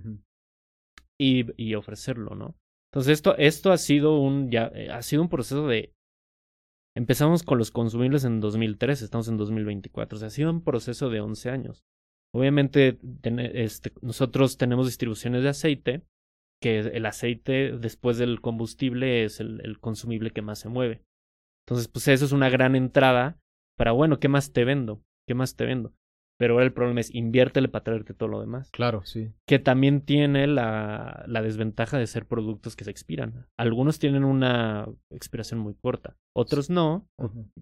[SPEAKER 2] y, y, ofrecerlo, ¿no? Entonces esto, esto ha sido un ya eh, ha sido un proceso de empezamos con los consumibles en 2003, estamos en 2024, o sea, ha sido un proceso de 11 años. Obviamente este, nosotros tenemos distribuciones de aceite, que el aceite después del combustible es el consumible que más se mueve. Entonces, pues eso es una gran entrada para, bueno, ¿qué más te vendo? ¿Qué más te vendo? Pero ahora el problema es inviértele para traerte todo lo demás.
[SPEAKER 1] Claro, sí.
[SPEAKER 2] Que también tiene la, la desventaja de ser productos que se expiran. Algunos tienen una expiración muy corta, otros no.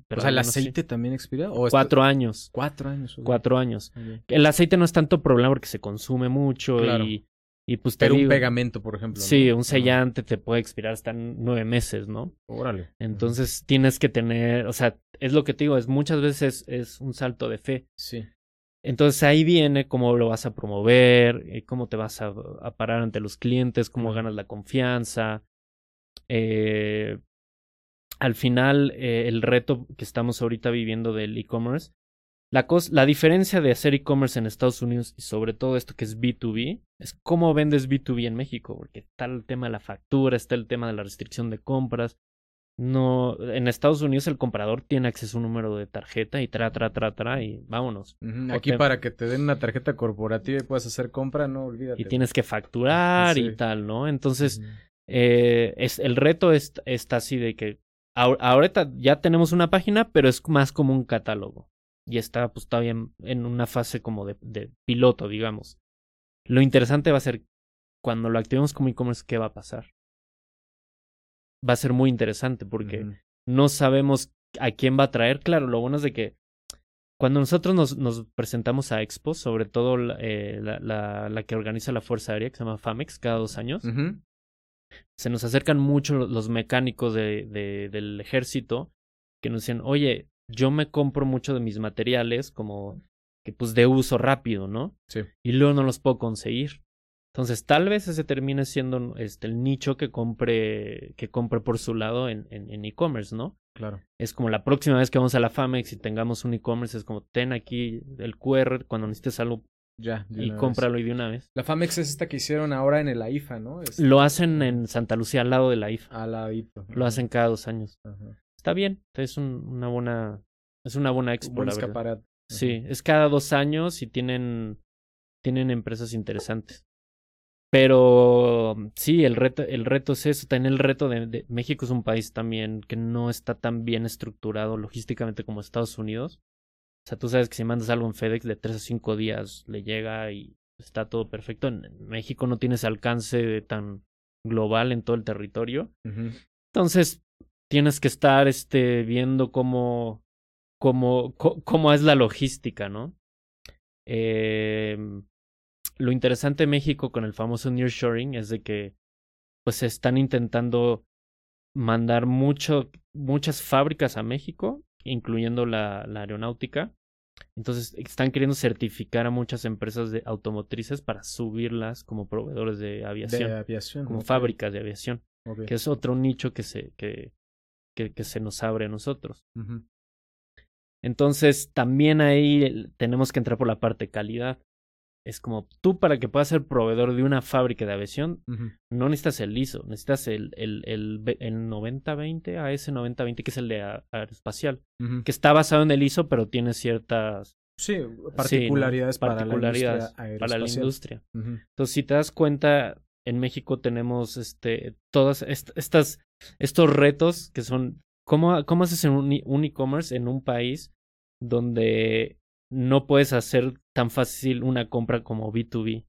[SPEAKER 1] Pero o sea, ¿el aceite también expira? ¿O
[SPEAKER 2] cuatro años.
[SPEAKER 1] Cuatro años.
[SPEAKER 2] Cuatro años. El aceite no es tanto problema porque se consume mucho y y pues
[SPEAKER 1] Pero un pegamento, por ejemplo.
[SPEAKER 2] Sí, un sellante te puede expirar hasta nueve meses, ¿no?
[SPEAKER 1] Órale.
[SPEAKER 2] Entonces tienes que tener, o sea, es lo que te digo, es muchas veces es un salto de fe.
[SPEAKER 1] Sí.
[SPEAKER 2] Entonces ahí viene cómo lo vas a promover, eh, cómo te vas a, parar ante los clientes, cómo ganas la confianza. Eh, al final, eh, el reto que estamos ahorita viviendo del e-commerce la, la diferencia de hacer e-commerce en Estados Unidos y sobre todo esto que es B2B es cómo vendes B2B en México, porque está el tema de la factura, está el tema de la restricción de compras. No, en Estados Unidos el comprador tiene acceso a un número de tarjeta y tra, tra, tra, tra y vámonos.
[SPEAKER 1] Aquí para que te den una tarjeta corporativa y puedas hacer compra, no olvídate.
[SPEAKER 2] Y tienes que facturar y tal, ¿no? Entonces, eh, es, el reto está así de que ahorita ya tenemos una página, pero es más como un catálogo y está pues todavía en, una fase como de, de, piloto, digamos. Lo interesante va a ser cuando lo activemos como e-commerce, ¿qué va a pasar? Va a ser muy interesante porque no sabemos a quién va a traer. Claro, lo bueno es de que cuando nosotros nos, nos presentamos a Expo, sobre todo eh, la, la, la, que organiza la Fuerza Aérea, que se llama FAMEX, cada dos años, se nos acercan mucho los mecánicos de, de, del ejército que nos dicen, oye, yo me compro mucho de mis materiales como que pues de uso rápido, ¿no?
[SPEAKER 1] Sí.
[SPEAKER 2] Y luego no los puedo conseguir. Entonces, tal vez ese termine siendo este, el nicho que compre, que compre por su lado en e-commerce, ¿no?
[SPEAKER 1] Claro.
[SPEAKER 2] Es como la próxima vez que vamos a la Famex y tengamos un e-commerce, es como ten aquí el QR cuando necesites algo
[SPEAKER 1] ya,
[SPEAKER 2] y cómpralo y de una vez.
[SPEAKER 1] La Famex es esta que hicieron ahora en el AIFA, ¿no?
[SPEAKER 2] Lo hacen en Santa Lucía, al lado de la IFA.
[SPEAKER 1] Al ladito.
[SPEAKER 2] Lo hacen cada dos años. Ajá está bien. Es una buena. Es una buena expo. Un
[SPEAKER 1] buen
[SPEAKER 2] Sí, es cada dos años y tienen. Tienen empresas interesantes. Pero sí, el reto, el reto es eso. También el reto de, México es un país también que no está tan bien estructurado logísticamente como Estados Unidos. O sea, tú sabes que si mandas algo en FedEx de tres a cinco días le llega y está todo perfecto. En México no tiene ese alcance tan global en todo el territorio. Entonces, tienes que estar este, viendo cómo, cómo, cómo es la logística, ¿no? Eh, lo interesante de México con el famoso nearshoring es de que pues están intentando mandar mucho, muchas fábricas a México, incluyendo la, la aeronáutica, Entonces están queriendo certificar a muchas empresas de automotrices para subirlas como proveedores de aviación.
[SPEAKER 1] De aviación.
[SPEAKER 2] Como fábricas de aviación. Que es otro nicho que se, que, que, que se nos abre a nosotros. Entonces también ahí tenemos que entrar por la parte calidad. Es como tú para que puedas ser proveedor de una fábrica de aviación, no necesitas el ISO, necesitas el, el, el, el 9020, AS9020, que es el de aeroespacial, que está basado en el ISO, pero tiene ciertas
[SPEAKER 1] sí, particularidades, para, la industria
[SPEAKER 2] para la industria. Entonces, si te das cuenta, en México tenemos este todas estas estos retos que son cómo, cómo haces un, un e-commerce en un país donde no puedes hacer tan fácil una compra como B2B.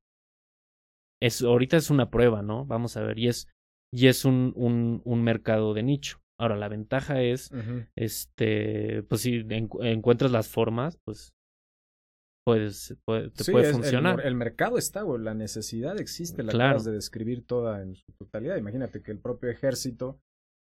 [SPEAKER 2] Es, ahorita es una prueba, ¿no? Vamos a ver, y es, y es un, un, un mercado de nicho. Ahora, la ventaja es, este, pues si encuentras las formas, pues puedes, puede, te puede funcionar.
[SPEAKER 1] El, mercado está, güey, la necesidad existe, la claro. de describir toda en su totalidad. Imagínate que el propio ejército,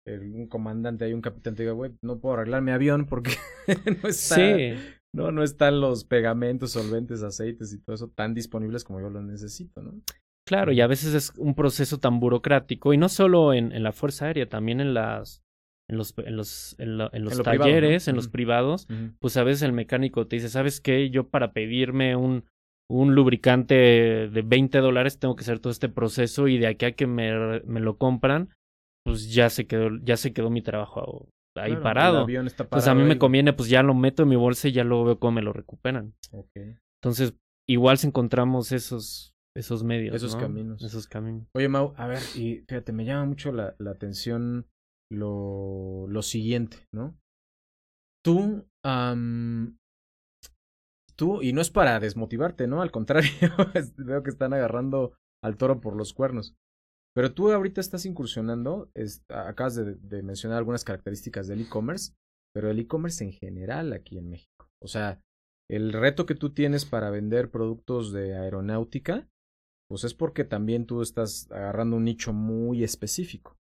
[SPEAKER 1] el, un comandante y un capitán te diga, güey, no puedo arreglar mi avión porque no está, sí. No, no están los pegamentos, solventes, aceites y todo eso tan disponibles como yo los necesito, ¿no?
[SPEAKER 2] Claro, y a veces es un proceso tan burocrático, y no solo en, en la Fuerza Aérea, también en las en los, en los, en, los talleres, en los privados, pues a veces el mecánico te dice, ¿sabes qué? Yo para pedirme un, un lubricante de 20 dólares tengo que hacer todo este proceso y de aquí a que me, me lo compran, pues ya se quedó, ya se quedó mi trabajo ahí parado. pues a mí me conviene, pues ya lo meto en mi bolsa y ya luego veo cómo me lo recuperan. Entonces, igual si encontramos esos, esos medios.
[SPEAKER 1] Esos caminos.
[SPEAKER 2] Esos caminos.
[SPEAKER 1] Oye, Mau, a ver, y fíjate, me llama mucho la, la atención lo, lo siguiente, ¿no? Tú, tú, y no es para desmotivarte, ¿no? Al contrario, veo que están agarrando al toro por los cuernos. Pero tú ahorita estás incursionando, acabas de, mencionar algunas características del e-commerce, pero el e-commerce en general aquí en México. O sea, el reto que tú tienes para vender productos de aeronáutica, pues es porque también tú estás agarrando un nicho muy específico.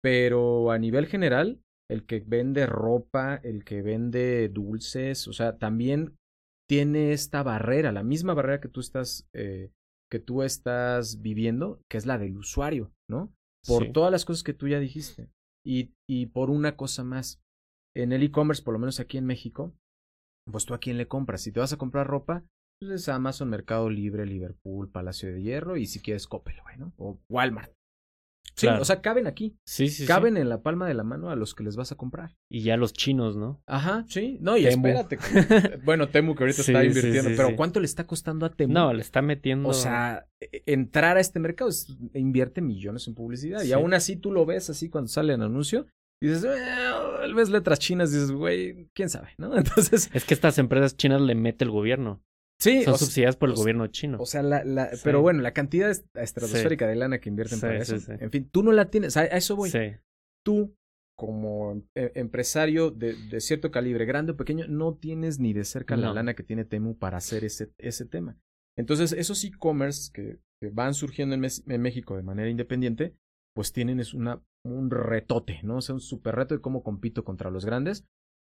[SPEAKER 1] Pero a nivel general, el que vende ropa, el que vende dulces, o sea, también tiene esta barrera, la misma barrera que tú estás, eh, que tú estás viviendo, que es la del usuario, ¿no? Por todas las cosas que tú ya dijiste. Y, y por una cosa más. En el e-commerce, por lo menos aquí en México, pues tú a quién le compras. Si te vas a comprar ropa, pues es Amazon, Mercado Libre, Liverpool, Palacio de Hierro y si quieres Coppel, ¿no? O Walmart. Sí, o sea, caben aquí.
[SPEAKER 2] Sí, sí.
[SPEAKER 1] Caben en la palma de la mano a los que les vas a comprar.
[SPEAKER 2] Y ya los chinos, ¿no?
[SPEAKER 1] Ajá, sí. No, y espérate. bueno, Temu que ahorita está invirtiendo, pero ¿cuánto le está costando a Temu?
[SPEAKER 2] No, le está metiendo.
[SPEAKER 1] O sea, e, entrar a este mercado invierte millones en publicidad. Y aún así tú lo ves así cuando sale el anuncio. Y dices, eh, ves letras chinas, dices, güey, quién sabe, ¿no? Entonces.
[SPEAKER 2] Es que estas empresas chinas le mete el gobierno.
[SPEAKER 1] Sí,
[SPEAKER 2] son subsidiadas por el gobierno chino.
[SPEAKER 1] O sea, la, la pero bueno, la cantidad estratosférica de lana que invierten para eso. En fin, tú no la tienes, a, eso voy. Tú, como e, empresario de, de, cierto calibre, grande o pequeño, no tienes ni de cerca la lana que tiene Temu para hacer ese, ese tema. Entonces, esos e-commerce que, que, van surgiendo en, en, México de manera independiente, pues tienen es una, un retote, ¿no? O sea, un super reto de cómo compito contra los grandes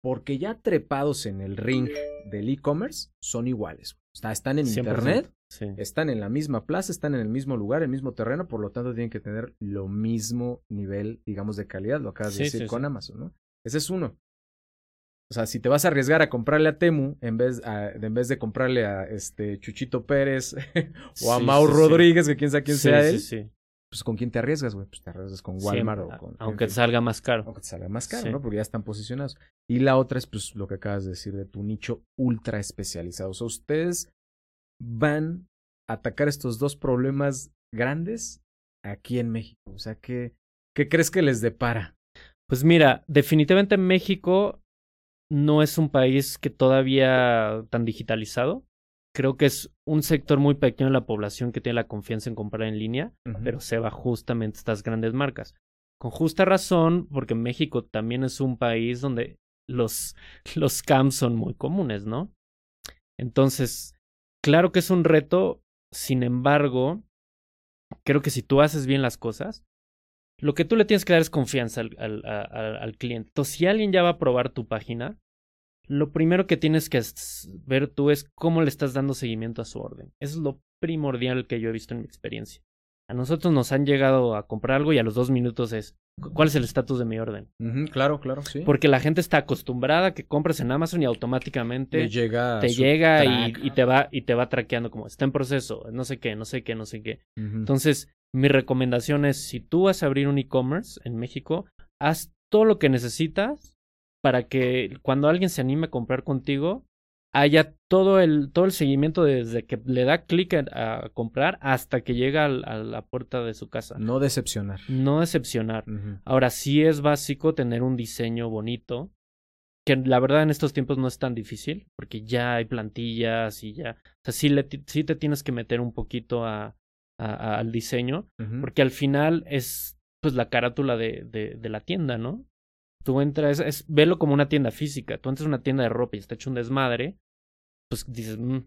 [SPEAKER 1] porque ya trepados en el ring del e-commerce son iguales. O sea, están en internet, están en la misma plaza, están en el mismo lugar, el mismo terreno, por lo tanto tienen que tener lo mismo nivel, digamos, de calidad, lo acabas de decir con Amazon, ¿no? Ese es uno. O sea, si te vas a arriesgar a comprarle a Temu en vez, en vez de comprarle a este Chuchito Pérez o a Mau Rodríguez, que quién sabe quién sea él, pues con quién te arriesgas, güey, pues te arriesgas con Walmart o con...
[SPEAKER 2] Aunque te salga más caro.
[SPEAKER 1] Aunque te salga más caro, ¿no? Porque ya están posicionados. Y la otra es, pues, lo que acabas de decir de tu nicho ultra especializado. O sea, ustedes van a atacar estos dos problemas grandes aquí en México. O sea, ¿qué, qué crees que les depara?
[SPEAKER 2] Pues mira, definitivamente México no es un país que todavía tan digitalizado creo que es un sector muy pequeño de la población que tiene la confianza en comprar en línea, pero se va justamente estas grandes marcas. Con justa razón, porque México también es un país donde los, los scams son muy comunes, ¿no? Entonces, claro que es un reto, sin embargo, creo que si tú haces bien las cosas, lo que tú le tienes que dar es confianza al, al, al, al cliente. Entonces, si alguien ya va a probar tu página, lo primero que tienes que ver tú es cómo le estás dando seguimiento a su orden. Eso es lo primordial que yo he visto en mi experiencia. A nosotros nos han llegado a comprar algo y a los dos minutos es, ¿cuál es el estatus de mi orden?
[SPEAKER 1] claro, claro, sí.
[SPEAKER 2] Porque la gente está acostumbrada a que compres en Amazon y automáticamente
[SPEAKER 1] te llega,
[SPEAKER 2] te llega y, te va y te va traqueando como está en proceso, no sé qué, no sé qué, no sé qué. Entonces, mi recomendación es si tú vas a abrir un e-commerce en México, haz todo lo que necesitas para que cuando alguien se anime a comprar contigo, haya todo el, todo el seguimiento desde que le da clic a, comprar hasta que llega a la puerta de su casa.
[SPEAKER 1] No decepcionar.
[SPEAKER 2] No decepcionar. Ahora sí es básico tener un diseño bonito, que la verdad en estos tiempos no es tan difícil, porque ya hay plantillas y ya, o sea, sí, le, sí te tienes que meter un poquito a, al diseño, porque al final es pues la carátula de, de, de la tienda, ¿no? Tú entras, es, velo como una tienda física. Tú entras a una tienda de ropa y está hecho un desmadre, pues dices, mm,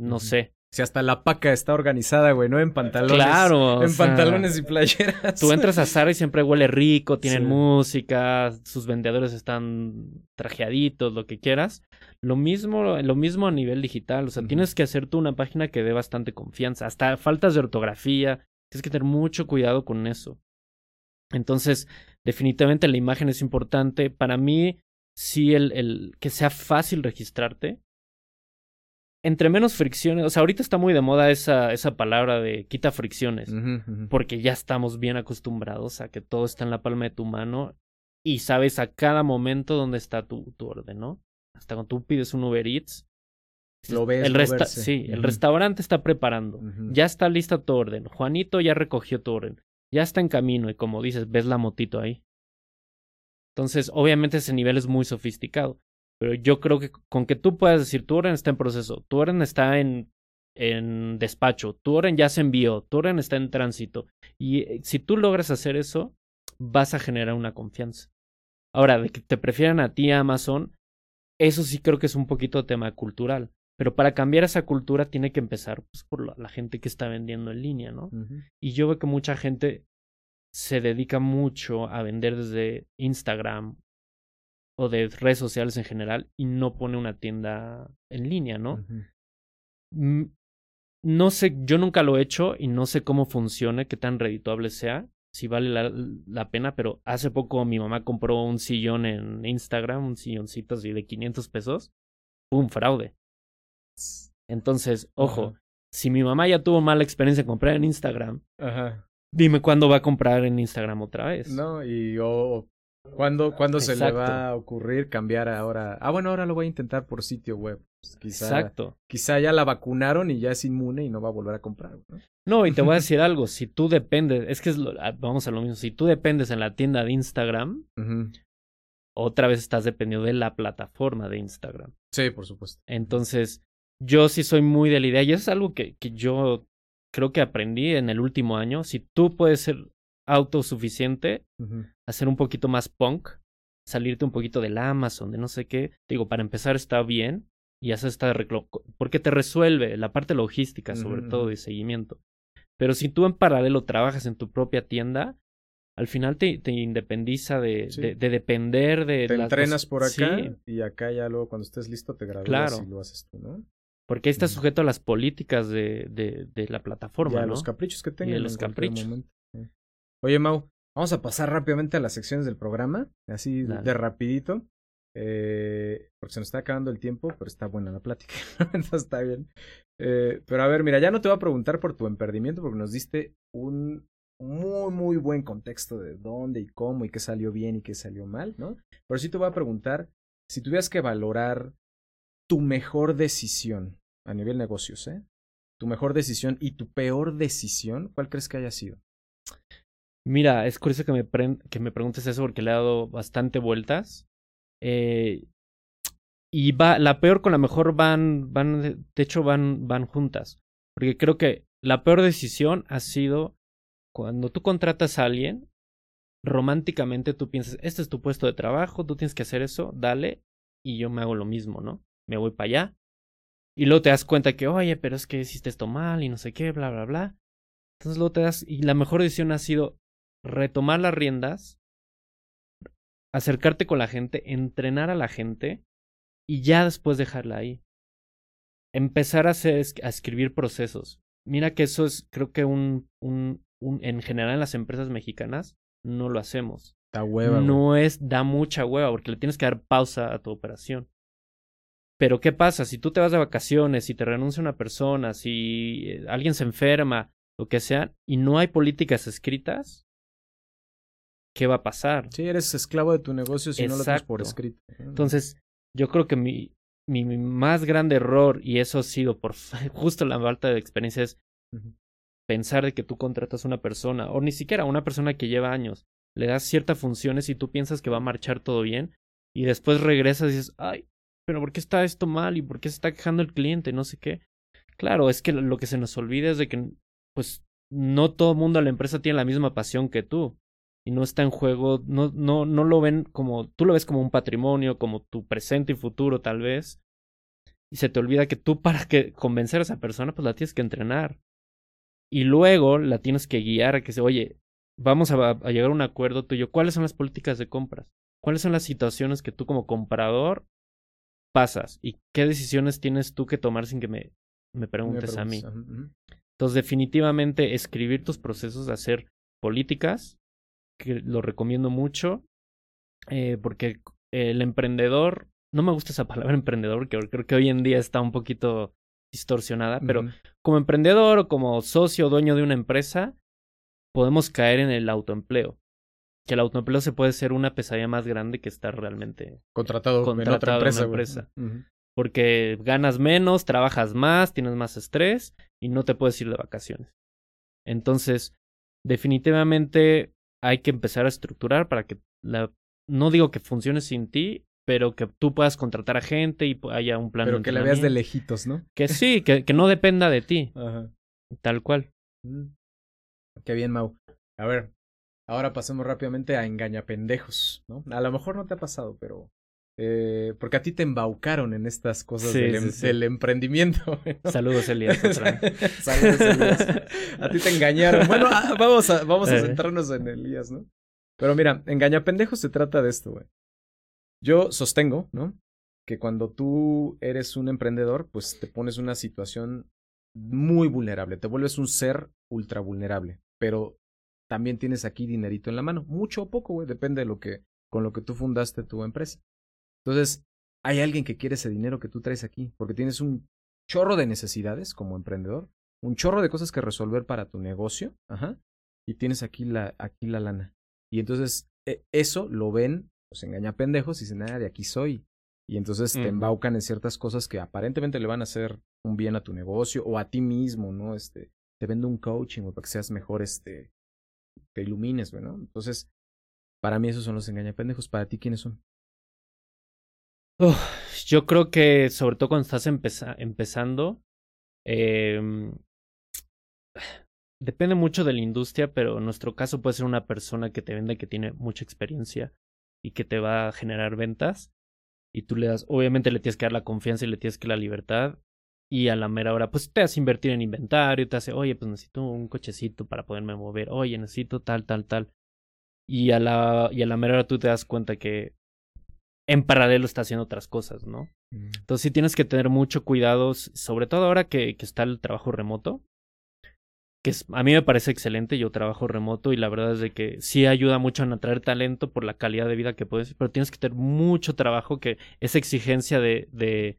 [SPEAKER 2] no sé.
[SPEAKER 1] Si hasta la paca está organizada, güey, ¿no? En pantalones.
[SPEAKER 2] Claro.
[SPEAKER 1] En pantalones y playeras.
[SPEAKER 2] Tú entras a Zara y siempre huele rico, tienen música, sus vendedores están trajeaditos, lo que quieras. Lo mismo, lo mismo a nivel digital. O sea, tienes que hacer tú una página que dé bastante confianza. Hasta faltas de ortografía. Tienes que tener mucho cuidado con eso. Entonces, definitivamente la imagen es importante. Para mí, sí, el, el que sea fácil registrarte. Entre menos fricciones, o sea, ahorita está muy de moda esa, esa palabra de quita fricciones, porque ya estamos bien acostumbrados a que todo está en la palma de tu mano y sabes a cada momento dónde está tu, tu orden, ¿no? Hasta cuando tú pides un Uber Eats,
[SPEAKER 1] lo ves.
[SPEAKER 2] El Sí, el restaurante está preparando. Ya está lista tu orden. Juanito ya recogió tu orden ya está en camino y como dices, ves la motito ahí. Entonces, obviamente ese nivel es muy sofisticado, pero yo creo que con que tú puedas decir, tu orden está en proceso, tu orden está en, en despacho, tu orden ya se envió, tu orden está en tránsito, y eh, si tú logras hacer eso, vas a generar una confianza. Ahora, de que te prefieran a ti Amazon, eso sí creo que es un poquito tema cultural. Pero para cambiar esa cultura tiene que empezar pues, por la, gente que está vendiendo en línea, ¿no? Y yo veo que mucha gente se dedica mucho a vender desde Instagram o de redes sociales en general y no pone una tienda en línea, ¿no? Mm, no sé, yo nunca lo he hecho y no sé cómo funcione, qué tan redituable sea, si vale la, la, pena, pero hace poco mi mamá compró un sillón en Instagram, un silloncito así de 500 pesos. ¡Pum! Fraude. Entonces, ojo, si mi mamá ya tuvo mala experiencia en comprar en Instagram, dime cuándo va a comprar en Instagram otra vez.
[SPEAKER 1] No, y yo, ¿cuándo, ¿cuándo se le va a ocurrir cambiar ahora? Ah, bueno, ahora lo voy a intentar por sitio web. Pues, quizá, Exacto. Quizá ya la vacunaron y ya es inmune y no va a volver a comprar.
[SPEAKER 2] No, y te voy a decir algo, si tú dependes, es que es ah, vamos a lo mismo, si tú dependes en la tienda de Instagram, otra vez estás dependiendo de la plataforma de Instagram.
[SPEAKER 1] Sí, por supuesto.
[SPEAKER 2] Entonces, yo sí soy muy de la idea y eso es algo que, que yo creo que aprendí en el último año. Si tú puedes ser autosuficiente, hacer un poquito más punk, salirte un poquito del Amazon, de no sé qué, digo, para empezar está bien y hacer esta porque te resuelve la parte logística, sobre todo de seguimiento. Pero si tú en paralelo trabajas en tu propia tienda, al final te, te independiza de, de, depender de...
[SPEAKER 1] Te entrenas por acá y acá ya luego cuando estés listo te gradúas y lo haces tú, ¿no?
[SPEAKER 2] Porque ahí está sujeto a las políticas de, de, de la plataforma, y a
[SPEAKER 1] los caprichos que tengan.
[SPEAKER 2] Y a los caprichos.
[SPEAKER 1] Oye, Mau, vamos a pasar rápidamente a las secciones del programa, así de rapidito. Eh, porque se nos está acabando el tiempo, pero está buena la plática. Está bien. Eh, pero a ver, mira, ya no te voy a preguntar por tu emprendimiento porque nos diste un muy, muy buen contexto de dónde y cómo y qué salió bien y qué salió mal, ¿no? Pero sí te voy a preguntar si tuvieras que valorar tu mejor decisión a nivel negocios, ¿eh? Tu mejor decisión y tu peor decisión, ¿cuál crees que haya sido?
[SPEAKER 2] Mira, es curioso que me, que me preguntes eso porque le he dado bastante vueltas. Eh, y va, la peor con la mejor van, van, de hecho van, van juntas. Porque creo que la peor decisión ha sido cuando tú contratas a alguien, románticamente tú piensas, este es tu puesto de trabajo, tú tienes que hacer eso, dale, y yo me hago lo mismo, ¿no? Me voy para allá. Y luego te das cuenta que, oye, pero es que hiciste esto mal y no sé qué, bla, bla, bla. Entonces luego te das, y la mejor decisión ha sido retomar las riendas, acercarte con la gente, entrenar a la gente y ya después dejarla ahí. Empezar a, hacer, a escribir procesos. Mira que eso es, creo que un, un, un, en general en las empresas mexicanas no lo hacemos.
[SPEAKER 1] Da hueva.
[SPEAKER 2] No es, da mucha hueva porque le tienes que dar pausa a tu operación. Pero ¿qué pasa? Si tú te vas de vacaciones, si te renuncia una persona, si eh, alguien se enferma, lo que sea, y no hay políticas escritas, ¿qué va a pasar?
[SPEAKER 1] Sí, eres esclavo de tu negocio si no lo tienes por escrito.
[SPEAKER 2] Entonces, yo creo que mi, mi, más grande error, y eso ha sido por justo la falta de experiencia, es pensar de que tú contratas a una persona, o ni siquiera a una persona que lleva años, le das ciertas funciones y tú piensas que va a marchar todo bien, y después regresas y dices, ay, pero ¿por qué está esto mal? ¿Y por qué se está quejando el cliente? No sé qué. Claro, es que lo que se nos olvida es de que, pues, no todo el mundo a la empresa tiene la misma pasión que tú. Y no está en juego, no, no, no lo ven como, tú lo ves como un patrimonio, como tu presente y futuro tal vez. Y se te olvida que tú para que convencer a esa persona, pues la tienes que entrenar. Y luego la tienes que guiar a que se, oye, vamos a, a llegar a un acuerdo tuyo. ¿Cuáles son las políticas de compras? ¿Cuáles son las situaciones que tú como comprador pasas? ¿Y qué decisiones tienes tú que tomar sin que me, me preguntes a mí? Entonces, definitivamente, escribir tus procesos de hacer políticas, que lo recomiendo mucho, eh, porque el emprendedor, no me gusta esa palabra emprendedor, que creo que hoy en día está un poquito distorsionada, pero como emprendedor o como socio o dueño de una empresa, podemos caer en el autoempleo. Que el autoempleo se puede ser una pesadilla más grande que estar realmente
[SPEAKER 1] contratado, en otra empresa.
[SPEAKER 2] empresa. Porque ganas menos, trabajas más, tienes más estrés y no te puedes ir de vacaciones. Entonces, definitivamente hay que empezar a estructurar para que la, no digo que funcione sin ti, pero que tú puedas contratar a gente y haya un plan.
[SPEAKER 1] Pero que la veas de lejitos, ¿no?
[SPEAKER 2] Que sí, que, que no dependa de ti. Ajá. Tal cual.
[SPEAKER 1] Mm. Qué bien, Mau. A ver, ahora pasemos rápidamente a engañapendejos, ¿no? A lo mejor no te ha pasado, pero eh, porque a ti te embaucaron en estas cosas del, em, emprendimiento.
[SPEAKER 2] Saludos, Elías.
[SPEAKER 1] Saludos, Elías. A ti te engañaron. Bueno, ah, vamos a, vamos a eh. centrarnos en Elías, ¿no? Pero mira, engañapendejos se trata de esto, güey. Yo sostengo, ¿no? Que cuando tú eres un emprendedor, pues te pones en una situación muy vulnerable, te vuelves un ser ultra vulnerable, pero también tienes aquí dinerito en la mano, mucho o poco, güey, depende de lo que con lo que tú fundaste tu empresa. Entonces, hay alguien que quiere ese dinero que tú traes aquí, porque tienes un chorro de necesidades como emprendedor, un chorro de cosas que resolver para tu negocio, ajá, y tienes aquí la aquí la lana. Y entonces e, eso lo ven pues engaña pendejos y dicen, ah, de aquí soy. Y entonces te embaucan en ciertas cosas que aparentemente le van a hacer un bien a tu negocio o a ti mismo, ¿no? Este, te vendo un coaching para que seas mejor, este, te ilumines, ¿no? Entonces, para mí esos son los pendejos. ¿Para ti quiénes son?
[SPEAKER 2] yo creo que sobre todo cuando estás empezando, eh, depende mucho de la industria, pero en nuestro caso puede ser una persona que te vende que tiene mucha experiencia y que te va a generar ventas. Y tú le das, obviamente le tienes que dar la confianza y le tienes que dar la libertad. Y a la mera hora, pues te hace invertir en inventario, te hace, oye, pues necesito un cochecito para poderme mover, oye, necesito tal, tal, tal. Y a la, y a la mera hora tú te das cuenta que en paralelo está haciendo otras cosas, ¿no? Mm. Entonces sí tienes que tener mucho cuidado, sobre todo ahora que, que está el trabajo remoto que a mí me parece excelente, yo trabajo remoto y la verdad es de que sí ayuda mucho a atraer talento por la calidad de vida que puedes, pero tienes que tener mucho trabajo, que esa exigencia de, de,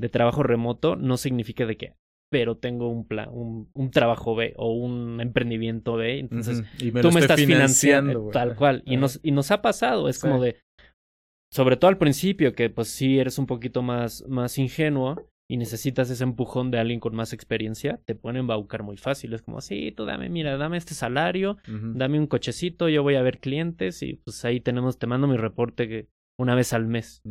[SPEAKER 2] de trabajo remoto no significa de que, pero tengo un plan, un, un trabajo B o un emprendimiento B, entonces tú me estás financiando, tal cual, y nos, y nos ha pasado, es como de, sobre todo al principio, que pues sí eres un poquito más, más ingenuo, y necesitas ese empujón de alguien con más experiencia, te pueden embaucar muy fácil. Es como, sí, tú dame, mira, dame este salario, dame un cochecito, yo voy a ver clientes y pues ahí tenemos, te mando mi reporte una vez al mes.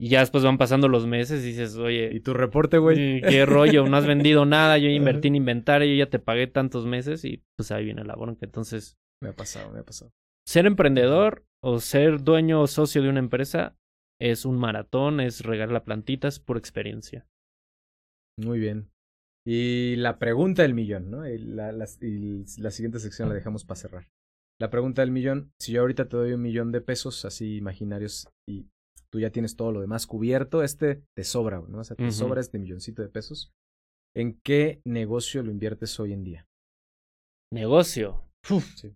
[SPEAKER 2] Y ya después van pasando los meses y dices, oye.
[SPEAKER 1] ¿Y tu reporte, güey?
[SPEAKER 2] ¿Qué rollo? No has vendido nada, yo invertí en inventario, yo ya te pagué tantos meses y pues ahí viene la bronca. Entonces.
[SPEAKER 1] Me ha pasado, me ha pasado.
[SPEAKER 2] Ser emprendedor o ser dueño o socio de una empresa es un maratón, es regar la plantita, es por experiencia.
[SPEAKER 1] Muy bien. Y la pregunta del millón, ¿no? Y la, la, la siguiente sección la dejamos para cerrar. La pregunta del millón, si yo ahorita te doy un millón de pesos así imaginarios y tú ya tienes todo lo demás cubierto, este te sobra, ¿no? O sea, te sobra este milloncito de pesos. ¿En qué negocio lo inviertes hoy en día?
[SPEAKER 2] Negocio. Sí.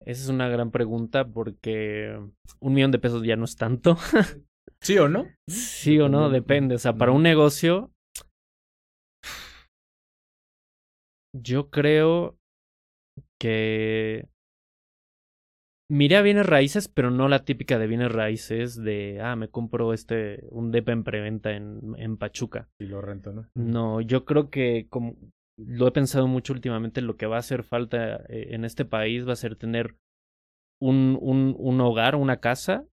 [SPEAKER 2] Esa es una gran pregunta porque un millón de pesos ya no es tanto.
[SPEAKER 1] ¿Sí o no?
[SPEAKER 2] Sí o no, depende. O sea, para un negocio, yo creo que miré a bienes raíces, pero no la típica de bienes raíces de, ah, me compro este, un DEPA en preventa en, en Pachuca.
[SPEAKER 1] Y lo rento, ¿no?
[SPEAKER 2] No, yo creo que como lo he pensado mucho últimamente, lo que va a hacer falta eh, en este país va a ser tener un, un, un hogar, una casa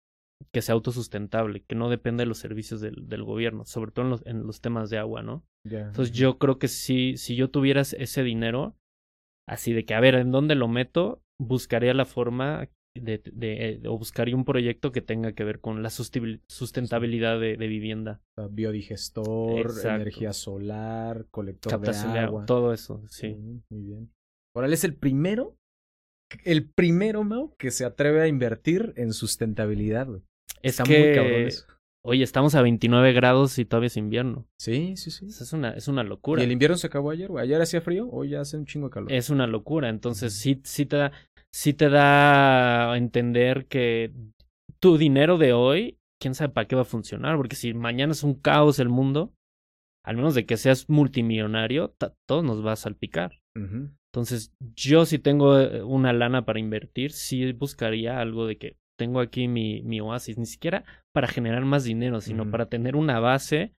[SPEAKER 2] que sea autosustentable, que no dependa de los servicios del, del gobierno, sobre todo en los, en los temas de agua, ¿no? Entonces yo creo que si, si yo tuviera ese dinero, así de que, a ver, ¿en dónde lo meto? Buscaría la forma de, de, o buscaría un proyecto que tenga que ver con la sustentabilidad de, de vivienda.
[SPEAKER 1] Biodigestor, energía solar, colector de agua.
[SPEAKER 2] Todo eso, sí.
[SPEAKER 1] muy bien. Ahora, él es el primero, el primero, Mau, que se atreve a invertir en sustentabilidad,
[SPEAKER 2] Es Está muy cabrón eso. Oye, estamos a 29 grados y todavía es invierno.
[SPEAKER 1] Sí, sí, sí.
[SPEAKER 2] Es una, es una locura.
[SPEAKER 1] ¿Y el invierno se acabó ayer, güey? ¿Ayer hacía frío? Hoy ya hace un chingo de calor.
[SPEAKER 2] Es una locura. Entonces, sí, sí te da sí te da a entender que tu dinero de hoy, quién sabe para qué va a funcionar, porque si mañana es un caos el mundo, al menos de que seas multimillonario, todo nos va a salpicar. Entonces, yo si tengo eh, una lana para invertir, sí buscaría algo de que tengo aquí mi, mi oasis, ni siquiera para generar más dinero, sino para tener una base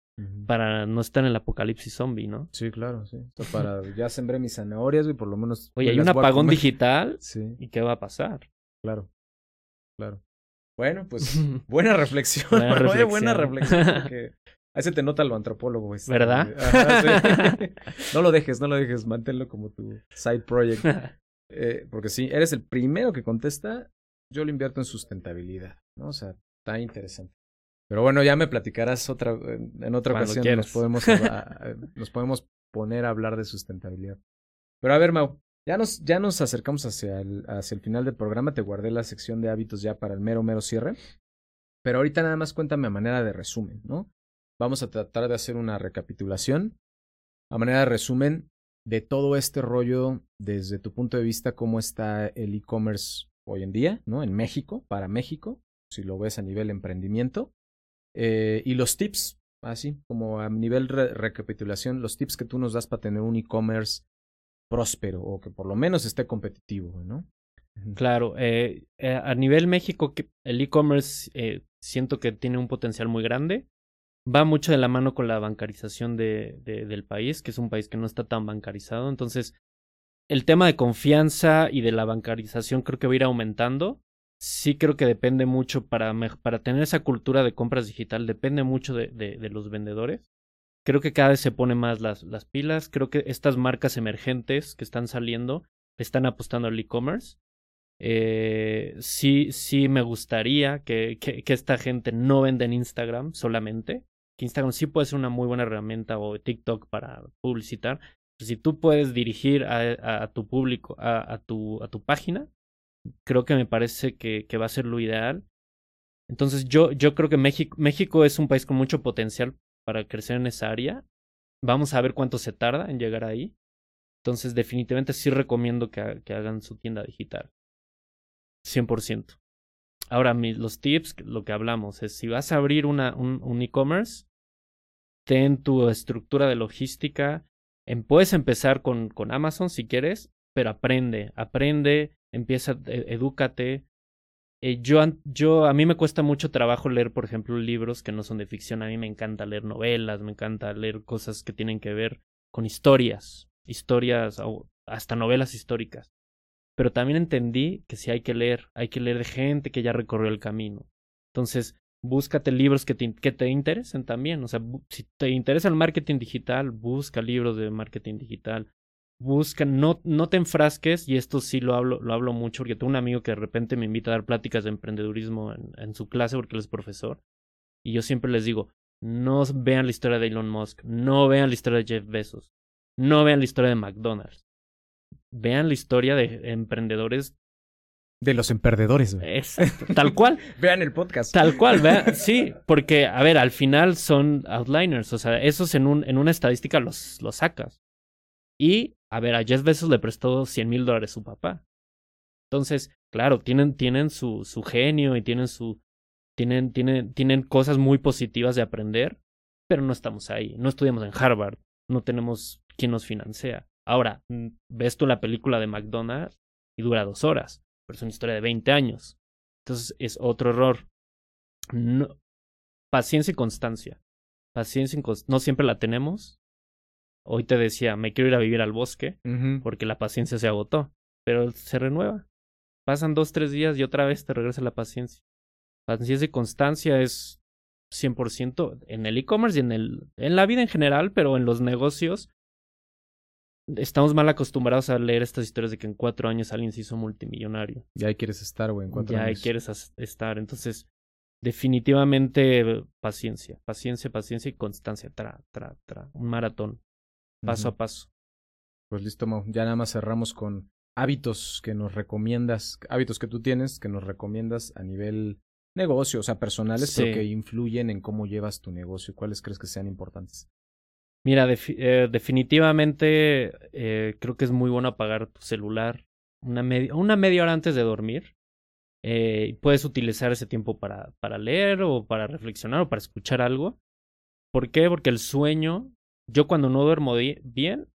[SPEAKER 2] para no estar en el apocalipsis zombie, ¿no?
[SPEAKER 1] Sí, claro, sí. para, ya sembré mis zanahorias, y por lo menos...
[SPEAKER 2] Oye, hay un apagón digital, sí. ¿y qué va a pasar?
[SPEAKER 1] Claro, claro. Bueno, pues buena reflexión, buena reflexión, buena reflexión porque ahí se te nota lo antropólogo. Este,
[SPEAKER 2] ¿Verdad?
[SPEAKER 1] no lo dejes, no lo dejes, manténlo como tu side project. Eh, porque sí, eres el primero que contesta, yo lo invierto en sustentabilidad, ¿no? O sea, está interesante. Pero bueno, ya me platicarás otra, en otra ocasión. Nos podemos, nos podemos poner a hablar de sustentabilidad. Pero a ver, Mau, ya nos, ya nos acercamos hacia el, hacia el final del programa. Te guardé la sección de hábitos ya para el mero, mero cierre. Pero ahorita nada más cuéntame a manera de resumen, ¿no? Vamos a tratar de hacer una recapitulación. A manera de resumen de todo este rollo, desde tu punto de vista, cómo está el e-commerce hoy en día, ¿no? En México, para México, si lo ves a nivel emprendimiento. Eh, y los tips, así como a nivel recapitulación, los tips que tú nos das para tener un e-commerce próspero o que por lo menos esté competitivo, ¿no?
[SPEAKER 2] Claro, eh, eh, a nivel México, el e-commerce eh, siento que tiene un potencial muy grande. Va mucho de la mano con la bancarización de, del país, que es un país que no está tan bancarizado. Entonces, el tema de confianza y de la bancarización creo que va a ir aumentando sí creo que depende mucho para, para tener esa cultura de compras digital, depende mucho de, de, los vendedores. Creo que cada vez se ponen más las, las pilas. Creo que estas marcas emergentes que están saliendo están apostando al e-commerce. Eh, sí, sí me gustaría que, que, esta gente no venda en Instagram solamente. Que Instagram sí puede ser una muy buena herramienta o TikTok para publicitar. Si tú puedes dirigir a, a, tu público, a, tu, a tu página, creo que me parece que, que va a ser lo ideal. Entonces yo, yo creo que México, México es un país con mucho potencial para crecer en esa área. Vamos a ver cuánto se tarda en llegar ahí. Entonces definitivamente sí recomiendo que, que hagan su tienda digital. 100%. Ahora, los tips, lo que hablamos es, si vas a abrir una, un, un e-commerce, ten tu estructura de logística. En, puedes empezar con, con Amazon si quieres, pero aprende, aprende empieza, e, edúcate. Eh, yo, yo, a mí me cuesta mucho trabajo leer, por ejemplo, libros que no son de ficción. A mí me encanta leer novelas, me encanta leer cosas que tienen que ver con historias, historias, hasta novelas históricas. Pero también entendí que si hay que leer, hay que leer de gente que ya recorrió el camino. Entonces, búscate libros que te, que te interesen también. O sea, si te interesa el marketing digital, busca libros de marketing digital busca, no, no te enfrasques, y esto sí lo hablo, lo hablo mucho, porque tengo un amigo que de repente me invita a dar pláticas de emprendedurismo en, en su clase porque él es profesor, y yo siempre les digo, no vean la historia de Elon Musk, no vean la historia de Jeff Bezos, no vean la historia de McDonald's, vean la historia de emprendedores
[SPEAKER 1] De los emperdedores,
[SPEAKER 2] güey. tal cual.
[SPEAKER 1] vean el podcast.
[SPEAKER 2] Tal cual, vean. Sí, porque, a ver, al final son outliners. O sea, esos en, un, en una estadística los, los sacas. Y, a ver, a Jeff Bezos le prestó 100 mil dólares su papá. Entonces, claro, tienen, tienen su, genio y tienen su. Tienen, tienen, tienen cosas muy positivas de aprender, pero no estamos ahí. No estudiamos en Harvard. No tenemos quien nos financia. Ahora, ves tú la película de McDonald's y dura dos horas pero es una historia de 20 años. Entonces es otro error. No, paciencia y constancia. Paciencia y constancia. No siempre la tenemos. Hoy te decía, me quiero ir a vivir al bosque porque la paciencia se agotó, pero se renueva. Pasan dos, tres días y otra vez te regresa la paciencia. Paciencia y constancia es 100% en el e-commerce y en, el, en la vida en general, pero en los negocios estamos mal acostumbrados a leer estas historias de que en cuatro años alguien se hizo multimillonario.
[SPEAKER 1] Ya ahí quieres estar, güey, en cuatro
[SPEAKER 2] años. Ya ahí quieres estar. Entonces, definitivamente paciencia, paciencia, paciencia y constancia. Tra, tra, tra. Un maratón. Paso a paso.
[SPEAKER 1] Pues listo, Mau. Ya nada más cerramos con hábitos que nos recomiendas, hábitos que tú tienes que nos recomiendas a nivel negocio, o sea, personales, pero que influyen en cómo llevas tu negocio. ¿Cuáles crees que sean importantes?
[SPEAKER 2] Mira, eh, definitivamente eh, creo que es muy bueno apagar tu celular una, media, una media hora antes de dormir. Eh, puedes utilizar ese tiempo para, para leer o para reflexionar o para escuchar algo. ¿Por qué? Porque el sueño, yo cuando no duermo bien,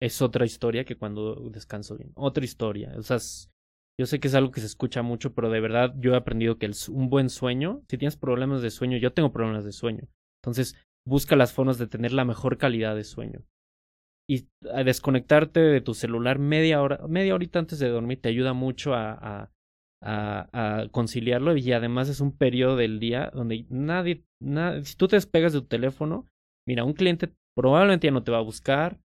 [SPEAKER 2] es otra historia que cuando descanso bien. Otra historia. O sea, yo sé que es algo que se escucha mucho, pero de verdad yo he aprendido que un buen sueño, si tienes problemas de sueño, yo tengo problemas de sueño. Entonces, busca las formas de tener la mejor calidad de sueño. Y a desconectarte de tu celular media hora, media horita antes de dormir te ayuda mucho a, conciliarlo y además es un periodo del día donde nadie, nadie, si tú te despegas de tu teléfono, mira, un cliente probablemente ya no te va a buscar,